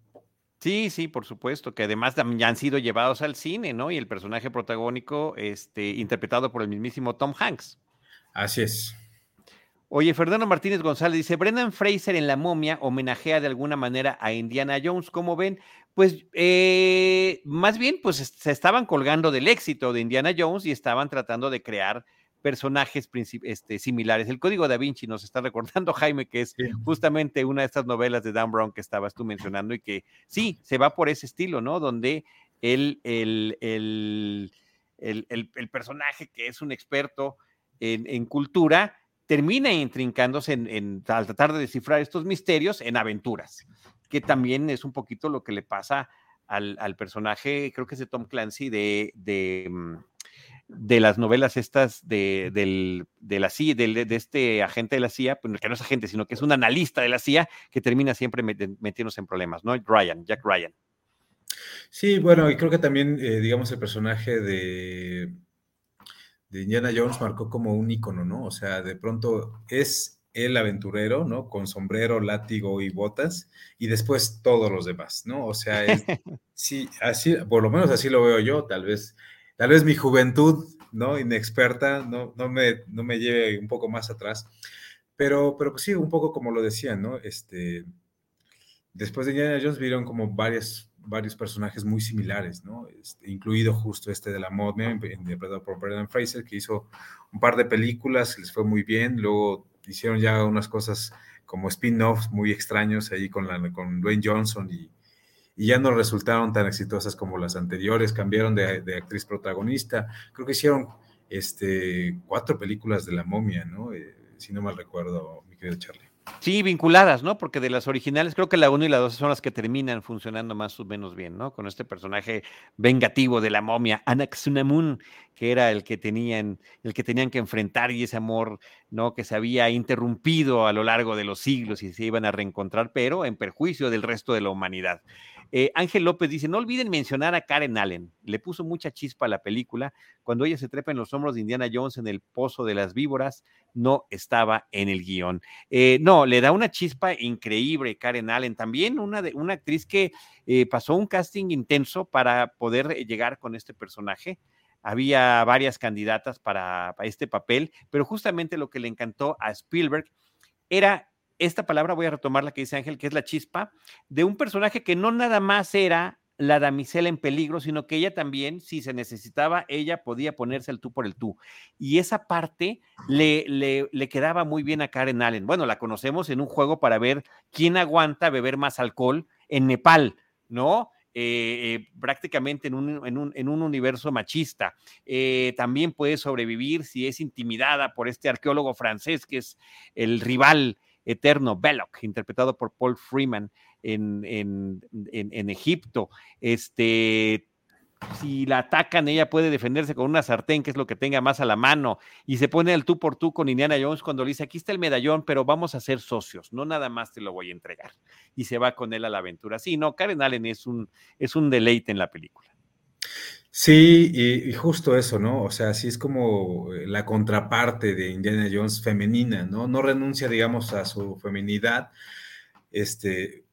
S3: Sí, sí, por supuesto, que además ya han sido llevados al cine, ¿no? Y el personaje protagónico, este, interpretado por el mismísimo Tom Hanks.
S4: Así es.
S3: Oye, Fernando Martínez González dice, Brendan Fraser en La momia homenajea de alguna manera a Indiana Jones, ¿cómo ven? Pues eh, más bien, pues se estaban colgando del éxito de Indiana Jones y estaban tratando de crear personajes este, similares. El Código da Vinci nos está recordando, *laughs* Jaime, que es sí. justamente una de estas novelas de Dan Brown que estabas tú mencionando y que sí, se va por ese estilo, ¿no? Donde el, el, el, el personaje que es un experto en, en cultura termina intrincándose en, en, al tratar de descifrar estos misterios en aventuras, que también es un poquito lo que le pasa al, al personaje, creo que es de Tom Clancy, de, de mm, de las novelas estas de, del, de la CIA, de, de, este agente de la CIA, pues que no es agente, sino que es un analista de la CIA que termina siempre metiéndose en problemas, ¿no? Ryan, Jack Ryan.
S4: Sí, bueno, y creo que también, eh, digamos, el personaje de, de Indiana Jones marcó como un ícono, ¿no? O sea, de pronto es el aventurero, ¿no? Con sombrero, látigo y botas, y después todos los demás, ¿no? O sea, es, *laughs* sí, así, por lo menos así lo veo yo, tal vez tal vez mi juventud, ¿no? Inexperta, no, no, me, no me lleve un poco más atrás. Pero, pero pues sí, un poco como lo decían, ¿no? Este, después de Indiana Jones vieron como varias, varios personajes muy similares, ¿no? Este, incluido justo este de la momia, interpretado por Brendan Fraser, que hizo un par de películas, les fue muy bien, luego hicieron ya unas cosas como spin-offs muy extraños ahí con, la, con Dwayne Johnson y, y ya no resultaron tan exitosas como las anteriores, cambiaron de, de, actriz protagonista, creo que hicieron este, cuatro películas de la momia, ¿no? Eh, si no mal recuerdo, mi querido Charlie.
S3: Sí, vinculadas, ¿no? Porque de las originales, creo que la 1 y la 2 son las que terminan funcionando más o menos bien, ¿no? Con este personaje vengativo de la momia, Anaxunamun, que era el que tenían, el que tenían que enfrentar y ese amor, ¿no? Que se había interrumpido a lo largo de los siglos y se iban a reencontrar, pero en perjuicio del resto de la humanidad. Eh, Ángel López dice, no olviden mencionar a Karen Allen, le puso mucha chispa a la película, cuando ella se trepa en los hombros de Indiana Jones en el pozo de las víboras, no estaba en el guion. Eh, no, le da una chispa increíble Karen Allen, también una, de, una actriz que eh, pasó un casting intenso para poder llegar con este personaje. Había varias candidatas para, para, este papel, pero justamente lo que le encantó a Spielberg era esta palabra, voy a retomar la que dice Ángel, que es la chispa, de un personaje que no nada más era la damisela en peligro, sino que ella también, si se necesitaba, ella podía ponerse el tú por el tú. Y esa parte le, le, le, quedaba muy bien a Karen Allen. Bueno, la conocemos en un juego para ver quién aguanta beber más alcohol en Nepal, ¿no? Eh, eh, prácticamente en un, en, un, en un, universo machista. Eh, también puede sobrevivir si es intimidada por este arqueólogo francés que es el rival eterno, Belloc, interpretado por Paul Freeman en, en, en, en Egipto. Este, si la atacan, ella puede defenderse con una sartén, que es lo que tenga más a la mano, y se pone el tú por tú con Indiana Jones cuando le dice, aquí está el medallón, pero vamos a ser socios, no nada más te lo voy a entregar. Y se va con él a la aventura. Sí, no, Karen Allen es un, es un deleite en la película.
S4: Sí, y, justo eso, ¿no? O sea, sí es como la contraparte de Indiana Jones femenina, ¿no? No renuncia, digamos, a su feminidad, este,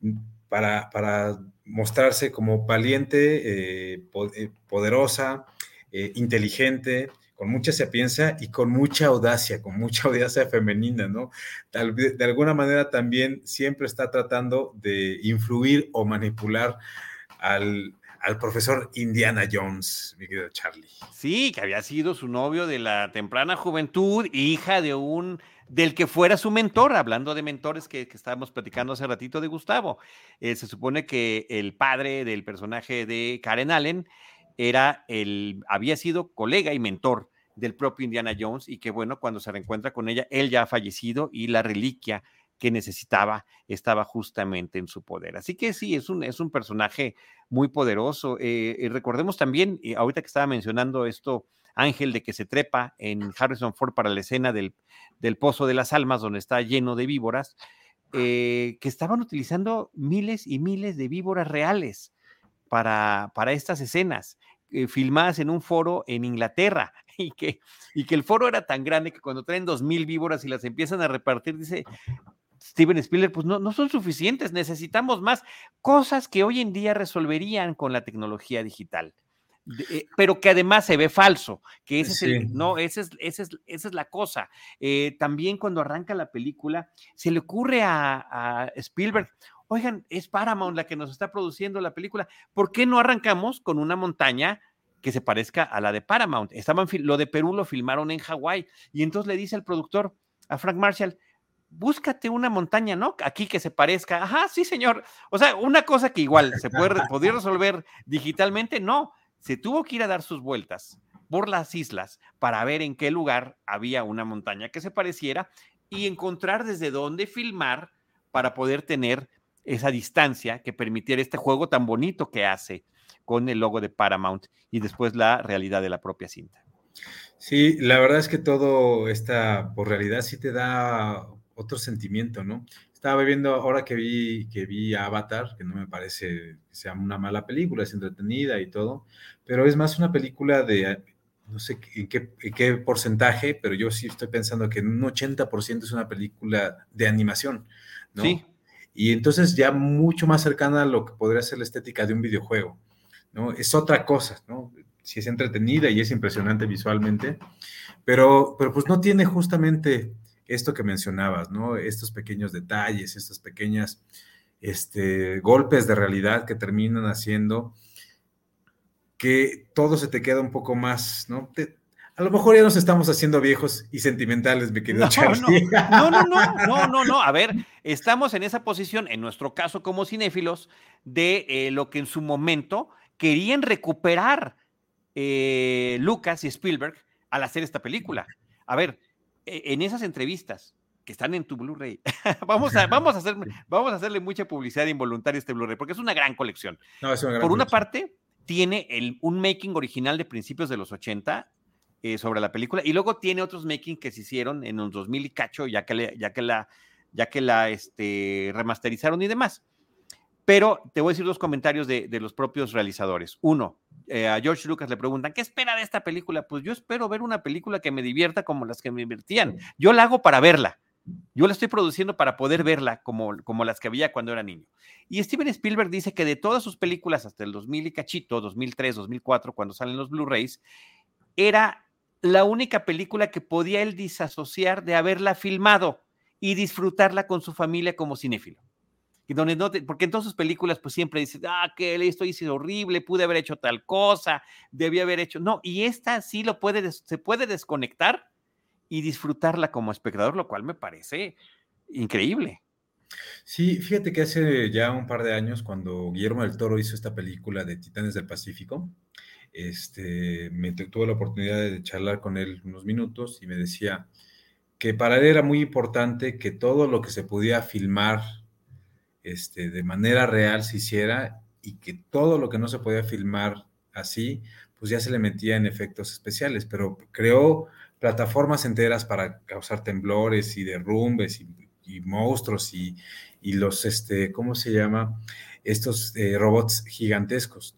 S4: para, para mostrarse como valiente, eh, poderosa, eh, inteligente, con mucha sapiencia y con mucha audacia, con mucha *laughs* audacia femenina, ¿no? De alguna manera también siempre está tratando de influir o manipular al, al profesor Indiana Jones, mi querido Charlie.
S3: Sí, que había sido su novio de la temprana juventud, hija de un del que fuera su mentor, hablando de mentores que, estábamos platicando hace ratito de Gustavo. Eh, se supone que el padre del personaje de Karen Allen era el, había sido colega y mentor del propio Indiana Jones y que bueno, cuando se reencuentra con ella, él ya ha fallecido y la reliquia que necesitaba estaba justamente en su poder. Así que sí, es un, es un personaje muy poderoso. Eh, y recordemos también, ahorita que estaba mencionando esto, Ángel, de que se trepa en Harrison Ford para la escena del, del Pozo de las Almas, donde está lleno de víboras, eh, que estaban utilizando miles y miles de víboras reales para, para estas escenas. Eh, filmadas en un foro en Inglaterra *laughs* y que, y que el foro era tan grande que cuando traen dos mil víboras y las empiezan a repartir, dice, Steven Spielberg, pues no, no son suficientes, necesitamos más cosas que hoy en día resolverían con la tecnología digital. De, pero que además se ve falso, que ese sí. es el, no, ese es, ese es, esa es la cosa. Eh, también cuando arranca la película, se le ocurre a, a, Spielberg, oigan, es Paramount la que nos está produciendo la película, ¿por qué no arrancamos con una montaña que se parezca a la de Paramount? Estaban, lo de Perú lo filmaron en Hawái, y entonces le dice al productor, a Frank Marshall, búscate una montaña, ¿no? Aquí que se parezca. Ajá, sí, señor. O sea, una cosa que igual se puede *laughs* podría resolver digitalmente, no. Se tuvo que ir a dar sus vueltas por las islas para ver en qué lugar había una montaña que se pareciera y encontrar desde dónde filmar para poder tener esa distancia que permitiera este juego tan bonito que hace con el logo de Paramount y después la realidad de la propia cinta.
S4: Sí, la verdad es que todo esta por realidad sí te da otro sentimiento, ¿no? Estaba viendo ahora que vi, que vi Avatar, que no me parece que sea una mala película, es entretenida y todo, pero es más una película de, no sé en qué, en qué porcentaje, pero yo sí estoy pensando que un 80% es una película de animación, ¿no? Sí. Y entonces ya mucho más cercana a lo que podría ser la estética de un videojuego, ¿no? Es otra cosa, ¿no? Si es entretenida y es impresionante visualmente, pero, pero pues no tiene justamente esto que mencionabas, ¿no? Estos pequeños detalles, estas pequeñas este, golpes de realidad que terminan haciendo que todo se te queda un poco más, ¿no? Te, a lo mejor ya nos estamos haciendo viejos y sentimentales, mi querido
S3: no,
S4: Charlie.
S3: No, no, no, no, no, no. A ver, estamos en esa posición, en nuestro caso como cinéfilos, de eh, lo que en su momento querían recuperar eh, Lucas y Spielberg al hacer esta película. A ver, en esas entrevistas que están en tu Blu-ray. *laughs* vamos, a, vamos, a hacer, vamos a hacerle mucha publicidad involuntaria a este Blu-ray, porque es una gran colección. Por una parte, tiene el, un making original de principios de los 80 eh, sobre la película, y luego tiene otros making que se hicieron en los 2000 y cacho, ya que, ya que la, ya que la este, remasterizaron y demás. Pero te voy a decir dos comentarios de, los propios realizadores. Uno, eh, a George Lucas le preguntan, ¿qué espera de esta película? Pues yo espero ver una película que me divierta como las que me divertían. Yo la hago para verla. Yo la estoy produciendo para poder verla como, como las que había cuando era niño. Y Steven Spielberg dice que de todas sus películas hasta el 2000 y cachito, 2003, 2004, cuando salen los Blu-rays, era la única película que podía él disasociar de haberla filmado y disfrutarla con su familia como cinéfilo. Y donde no porque en todas sus películas pues siempre dice, ah, que esto hice horrible, pude haber hecho tal cosa, debía haber hecho. No, y esta sí lo puede, se puede desconectar y disfrutarla como espectador, lo cual me parece increíble.
S4: Sí, fíjate que hace ya un par de años, cuando Guillermo del Toro hizo esta película de Titanes del Pacífico, este, me tuve la oportunidad de charlar con él unos minutos y me decía que para él era muy importante que todo lo que se podía filmar este, de manera real se hiciera y que todo lo que no se podía filmar así, pues ya se le metía en efectos especiales, pero creó plataformas enteras para causar temblores y derrumbes y, monstruos y, los, este, ¿cómo se llama? Estos eh, robots gigantescos,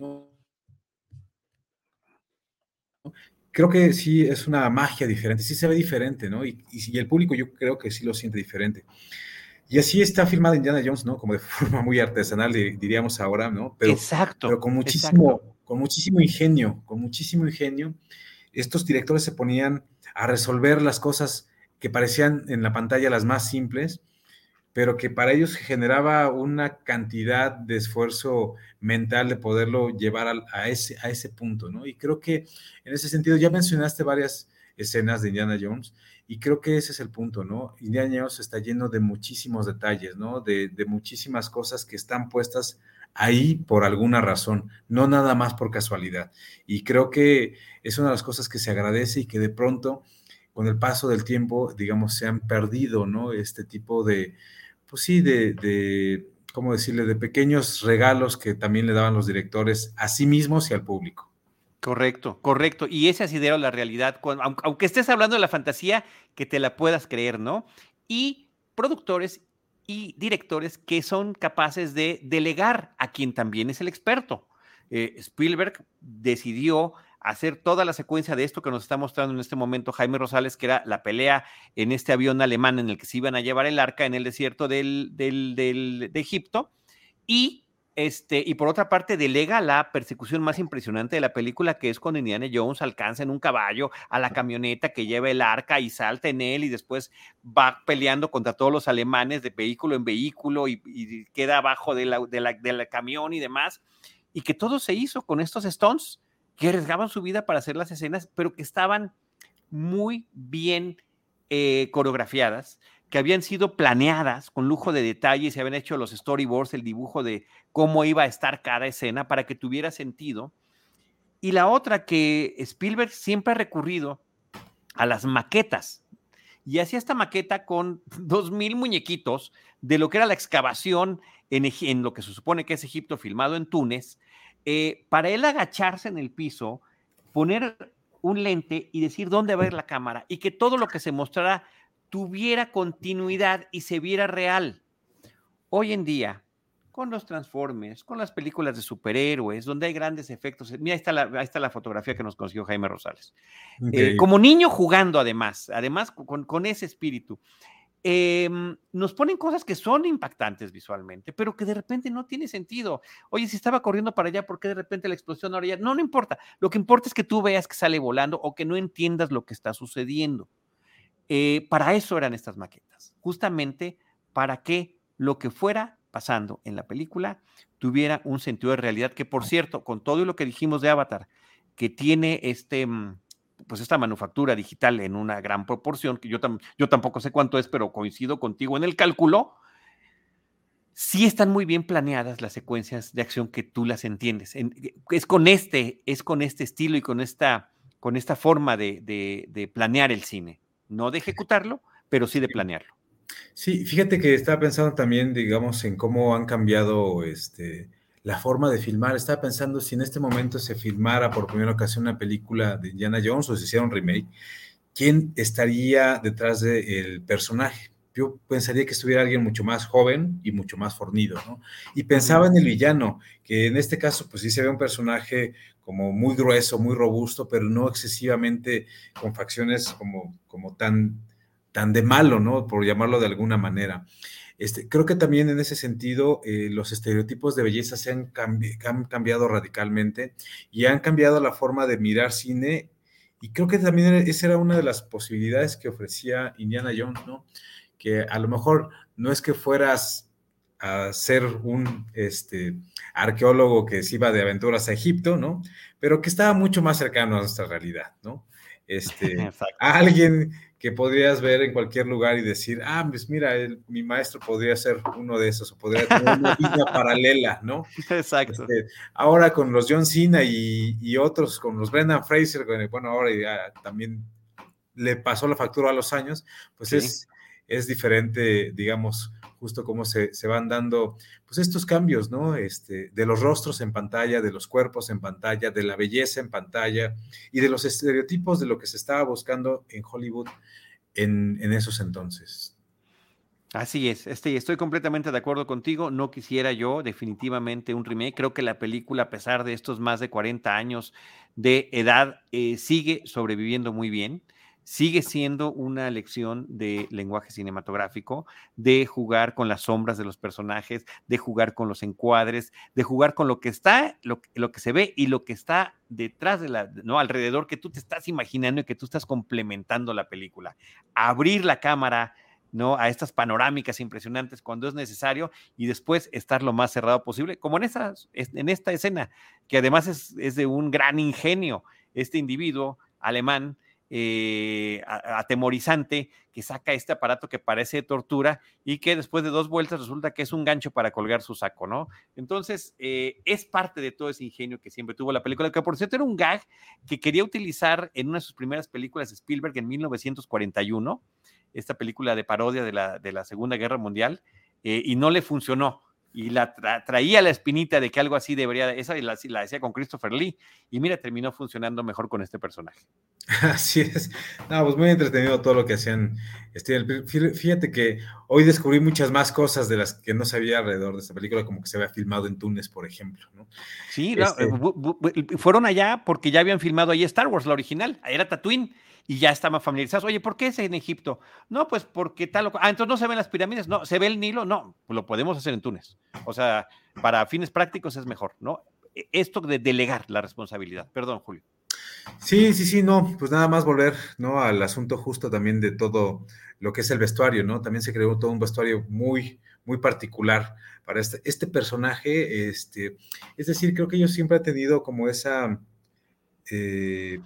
S4: Creo que sí es una magia diferente, sí se ve diferente, ¿no? Y, y, el público yo creo que sí lo siente diferente. Y así está filmada Indiana Jones, ¿no? Como de forma muy artesanal, diríamos ahora, ¿no? Pero,
S3: exacto.
S4: Pero con muchísimo, con muchísimo ingenio, con muchísimo ingenio. Estos directores se ponían a resolver las cosas que parecían en la pantalla las más simples, pero que para ellos generaba una cantidad de esfuerzo mental de poderlo llevar a, ese, a ese punto, ¿no? Y creo que en ese sentido, ya mencionaste varias escenas de Indiana Jones y creo que ese es el punto, ¿no? Indiana Jones está lleno de muchísimos detalles, ¿no? De, muchísimas cosas que están puestas ahí por alguna razón, no nada más por casualidad. Y creo que es una de las cosas que se agradece y que de pronto, con el paso del tiempo, digamos, se han perdido, ¿no? Este tipo de, pues sí, de ¿cómo decirle?, de pequeños regalos que también le daban los directores a sí mismos y al público.
S3: Correcto, correcto. Y ese asidero la realidad, aunque estés hablando de la fantasía, que te la puedas creer, ¿no? Y productores y directores que son capaces de delegar a quien también es el experto. Eh, Spielberg decidió hacer toda la secuencia de esto que nos está mostrando en este momento Jaime Rosales, que era la pelea en este avión alemán en el que se iban a llevar el arca en el desierto del, de Egipto, y este, y por otra parte, delega la persecución más impresionante de la película, que es cuando Indiana Jones alcanza en un caballo a la camioneta que lleva el arca y salta en él y después va peleando contra todos los alemanes de vehículo en vehículo y, queda abajo del camión y demás. Y que todo se hizo con estos Stones que arriesgaban su vida para hacer las escenas, pero que estaban muy bien eh, coreografiadas que habían sido planeadas con lujo de detalles, se habían hecho los storyboards, el dibujo de cómo iba a estar cada escena para que tuviera sentido. Y la otra que Spielberg siempre ha recurrido a las maquetas. Y hacía esta maqueta con *laughs* dos mil muñequitos de lo que era la excavación en, en, lo que se supone que es Egipto, filmado en Túnez, eh, para él agacharse en el piso, poner un lente y decir dónde va a ir la cámara y que todo lo que se mostrara tuviera continuidad y se viera real. Hoy en día, con los Transformers, con las películas de superhéroes, donde hay grandes efectos. Mira, ahí está la, está la fotografía que nos consiguió Jaime Rosales. Eh, como niño jugando, además, además con, ese espíritu. Em, nos ponen cosas que son impactantes visualmente, pero que de repente no tiene sentido. Oye, si estaba corriendo para allá, ¿por qué de repente la explosión ahora ya? No, no importa. Lo que importa es que tú veas que sale volando o que no entiendas lo que está sucediendo. Eh, para eso eran estas maquetas, justamente para que lo que fuera pasando en la película tuviera un sentido de realidad, que por cierto, con todo lo que dijimos de Avatar, que tiene este, mm, pues esta manufactura digital en una gran proporción, que yo, yo tampoco sé cuánto es, pero coincido contigo en el cálculo, sí están muy bien planeadas las secuencias de acción que tú las entiendes. es con este, es con este estilo y con esta, con esta forma de planear el cine no de ejecutarlo, pero sí de planearlo.
S4: Sí, fíjate que estaba pensando también, digamos, en cómo han cambiado este, la forma de filmar. Estaba pensando si en este momento se filmara por primera ocasión una película de Indiana Jones o se hiciera un remake, ¿quién estaría detrás del personaje? Yo pensaría que estuviera alguien mucho más joven y mucho más fornido, ¿no? Y pensaba en el villano, que en este caso, pues sí se ve un personaje como muy grueso, muy robusto, pero no excesivamente con facciones como, como tan tan de malo, ¿no? Por llamarlo de alguna manera. Este, creo que también en ese sentido eh, los estereotipos de belleza se han, cambiado radicalmente y han cambiado la forma de mirar cine y creo que también esa era una de las posibilidades que ofrecía Indiana Jones, ¿no? Que a lo mejor no es que fueras a ser un este, arqueólogo que se iba de aventuras a Egipto, ¿no? Pero que estaba mucho más cercano a nuestra realidad, ¿no? Este, *laughs* alguien que podrías ver en cualquier lugar y decir, ah, pues mira, mi maestro podría ser uno de esos, o podría tener una *laughs* vida paralela, ¿no?
S3: Exacto.
S4: Este, ahora con los John Cena y, otros, con los Brendan Fraser, bueno, ahora ya también le pasó la factura a los años, pues es, es diferente, digamos, justo cómo se, se, van dando, pues estos cambios, ¿no? Este, de los rostros en pantalla, de los cuerpos en pantalla, de la belleza en pantalla y de los estereotipos de lo que se estaba buscando en Hollywood en, en esos entonces.
S3: Así es, este, estoy completamente de acuerdo contigo. No quisiera yo definitivamente un remake. Creo que la película, a pesar de estos más de 40 años de edad, eh, sigue sobreviviendo muy bien sigue siendo una lección de lenguaje cinematográfico, de jugar con las sombras de los personajes, de jugar con los encuadres, de jugar con lo que está, lo, que se ve y lo que está detrás de la, ¿no? Alrededor que tú te estás imaginando y que tú estás complementando la película. Abrir la cámara, ¿no? A estas panorámicas impresionantes cuando es necesario y después estar lo más cerrado posible, como en, en esta escena, que además es, es de un gran ingenio. Este individuo alemán eh, atemorizante que saca este aparato que parece tortura y que después de dos vueltas resulta que es un gancho para colgar su saco, ¿no? Entonces, eh, es parte de todo ese ingenio que siempre tuvo la película, que por cierto era un gag que quería utilizar en una de sus primeras películas Spielberg en 1941, esta película de parodia de la, de la Segunda Guerra Mundial, eh, y no le funcionó y la traía la espinita de que algo así debería, esa la, la decía con Christopher Lee, y mira, terminó funcionando mejor con este personaje. *laughs*
S4: Así es. No, pues muy entretenido todo lo que hacían. Fíjate que hoy descubrí muchas más cosas de las que no sabía alrededor de esta película, como que se había filmado en Túnez, por ejemplo. ¿no?
S3: Sí, este eh, fueron allá porque ya habían filmado ahí Star Wars, la original, era Tatooine y ya estaban familiarizados. Oye, ¿por qué es en Egipto? No, pues porque tal o Ah, entonces no se ven las pirámides, no, se ve el Nilo, no, pues lo podemos hacer en Túnez. O sea, para fines prácticos es mejor, ¿no? E, esto de delegar la responsabilidad. Perdón, Julio.
S4: Sí, sí, sí, no, pues nada más volver, ¿no? Al asunto justo también de todo lo que es el vestuario, ¿no? También se creó todo un vestuario muy, muy particular para este, este personaje, este, es decir, creo que ellos siempre han tenido como esa, eh,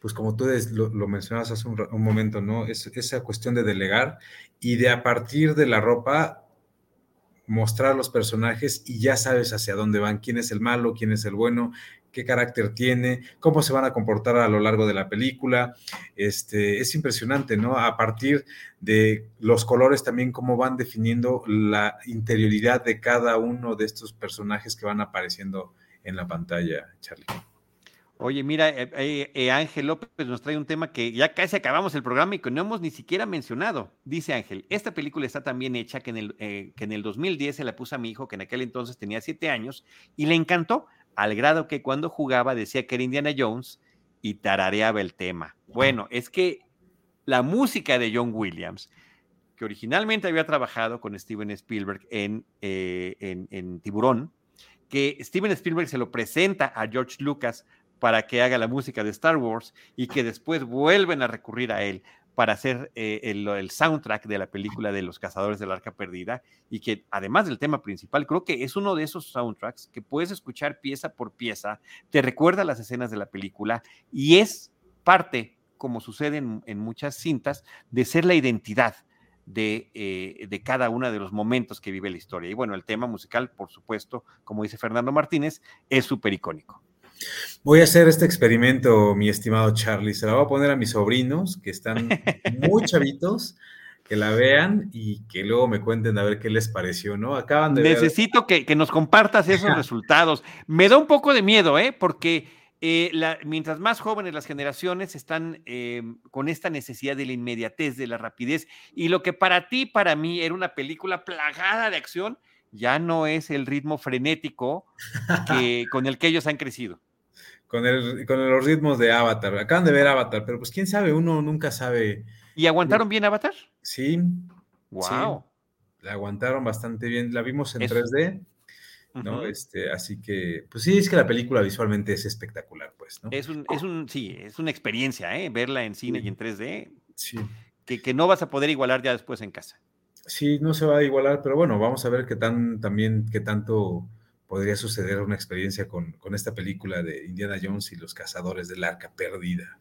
S4: pues como tú lo, lo mencionabas hace un, momento, ¿no? Es, esa cuestión de delegar y de a partir de la ropa mostrar los personajes y ya sabes hacia dónde van, quién es el malo, quién es el bueno, qué carácter tiene, cómo se van a comportar a lo largo de la película. Este, es impresionante, ¿no? A partir de los colores también, cómo van definiendo la interioridad de cada uno de estos personajes que van apareciendo en la pantalla, Charlie.
S3: Oye, mira, eh, eh, eh, Ángel López nos trae un tema que ya casi acabamos el programa y que no hemos ni siquiera mencionado. Dice Ángel, esta película está tan bien hecha que en, el, que en el 2010 se la puse a mi hijo, que en aquel entonces tenía siete años, y le encantó, al grado que cuando jugaba decía que era Indiana Jones y tarareaba el tema. Bueno, es que la música de John Williams, que originalmente había trabajado con Steven Spielberg en, en, en Tiburón, que Steven Spielberg se lo presenta a George Lucas para que haga la música de Star Wars y que después vuelven a recurrir a él para hacer eh, el, soundtrack de la película de los cazadores del arca perdida y que además del tema principal, creo que es uno de esos soundtracks que puedes escuchar pieza por pieza, te recuerda las escenas de la película y es parte, como sucede en, muchas cintas, de ser la identidad de, eh, de, cada uno de los momentos que vive la historia. Y bueno, el tema musical, por supuesto, como dice Fernando Martínez, es súper icónico.
S4: Voy a hacer este experimento, mi estimado Charlie. Se lo voy a poner a mis sobrinos, que están muy *laughs* chavitos, que la vean y que luego me cuenten a ver qué les pareció, ¿no?
S3: Acaban de Necesito que, que, nos compartas esos resultados. Me da un poco de miedo, ¿eh? Porque eh, mientras más jóvenes las generaciones están eh, con esta necesidad de la inmediatez, de la rapidez, y lo que para ti, para mí, era una película plagada de acción, ya no es el ritmo frenético que, con el que ellos han crecido.
S4: Con, el, con los ritmos de Avatar. Acaban de ver Avatar, pero pues quién sabe, uno nunca sabe.
S3: ¿Y aguantaron bien Avatar?
S4: Sí.
S3: Wow.
S4: la aguantaron bastante bien. La vimos en 3D. ¿no? este, así que, pues sí, es que la película visualmente es espectacular, pues, ¿no?
S3: Es un, es un sí, es una experiencia, ¿eh? Verla en cine y en 3D.
S4: Sí.
S3: Que, que, no vas a poder igualar ya después en casa.
S4: Sí, no se va a igualar, pero bueno, vamos a ver qué tan, también, qué tanto podría suceder una experiencia con, con esta película de Indiana Jones y los cazadores del arca perdida.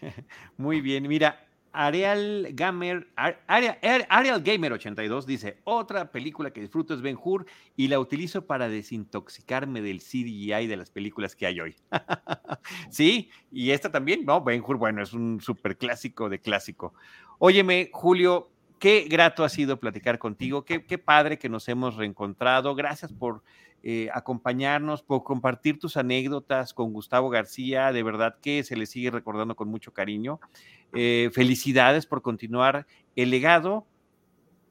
S4: *laughs*
S3: Muy bien, mira, Ariel Gamer, Ariel, Gamer 82 dice, otra película que disfruto es Ben Hur y la utilizo para desintoxicarme del CGI de las películas que hay hoy. *laughs* sí, y esta también, ¿no? Ben Hur, bueno, es un súper clásico de clásico. Óyeme, Julio, qué grato ha sido platicar contigo, qué, qué padre que nos hemos reencontrado. Gracias por eh, acompañarnos, por compartir tus anécdotas con Gustavo García, de verdad que se le sigue recordando con mucho cariño. Eh, felicidades por continuar el legado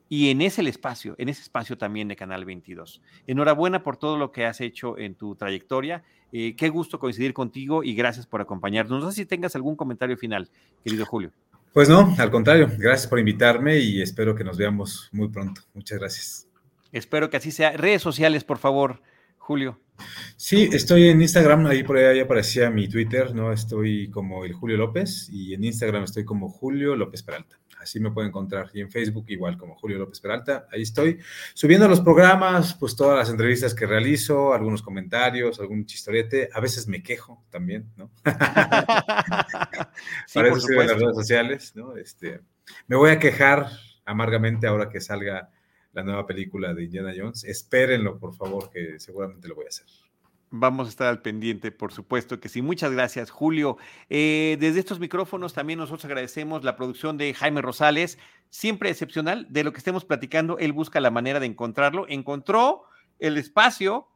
S3: y en ese espacio, en ese espacio también de Canal 22. Enhorabuena por todo lo que has hecho en tu trayectoria. Eh, qué gusto coincidir contigo y gracias por acompañarnos. No sé si tengas algún comentario final, querido Julio.
S4: Pues no, al contrario, gracias por invitarme y espero que nos veamos muy pronto. Muchas gracias.
S3: Espero que así sea. Redes sociales, por favor, Julio.
S4: Sí, estoy en Instagram, ahí por ahí aparecía mi Twitter, ¿no? Estoy como el Julio López y en Instagram estoy como Julio López Peralta. Así me pueden encontrar. Y en Facebook igual como Julio López Peralta. Ahí estoy subiendo los programas, pues todas las entrevistas que realizo, algunos comentarios, algún chistorete. A veces me quejo también, ¿no? *laughs* sí, Para eso en las redes sociales, ¿no? Este, me voy a quejar amargamente ahora que salga la nueva película de Indiana Jones. Espérenlo, por favor, que seguramente lo voy a hacer.
S3: Vamos a estar al pendiente, por supuesto que sí. Muchas gracias, Julio. Eh, desde estos micrófonos también nosotros agradecemos la producción de Jaime Rosales, siempre excepcional. De lo que estemos platicando, él busca la manera de encontrarlo. Encontró el espacio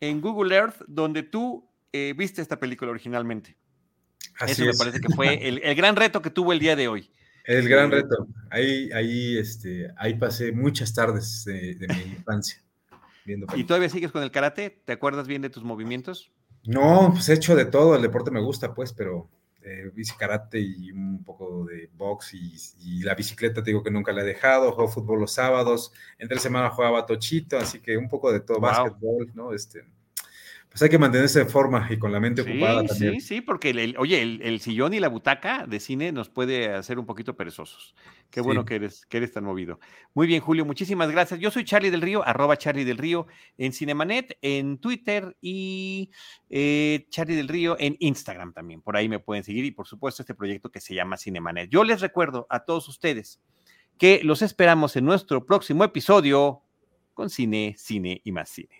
S3: en Google Earth donde tú eh, viste esta película originalmente. Eso me parece que fue *laughs* el, el gran reto que tuvo el día de hoy.
S4: El gran reto. Ahí, ahí, este, ahí pasé muchas tardes de, mi infancia.
S3: Viendo ¿Y todavía sigues con el karate? ¿Te acuerdas bien de tus movimientos?
S4: No, pues he hecho de todo. El deporte me gusta, pues, pero eh, hice karate y un poco de box y, la bicicleta, te digo que nunca la he dejado. Juego fútbol los sábados. Entre semana jugaba tochito, así que un poco de todo, básquetbol, ¿no? Este, pues hay que mantenerse en forma y con la mente ocupada también.
S3: Sí, sí, porque, el, oye, el, sillón y la butaca de cine nos puede hacer un poquito perezosos. Qué bueno que eres, que eres tan movido. Muy bien, Julio, muchísimas gracias. Yo soy Charlie del Río, arroba Charlie del Río en Cinemanet, en Twitter y eh, Charlie del Río en Instagram también. Por ahí me pueden seguir y por supuesto este proyecto que se llama Cinemanet. Yo les recuerdo a todos ustedes que los esperamos en nuestro próximo episodio con cine, cine y más cine.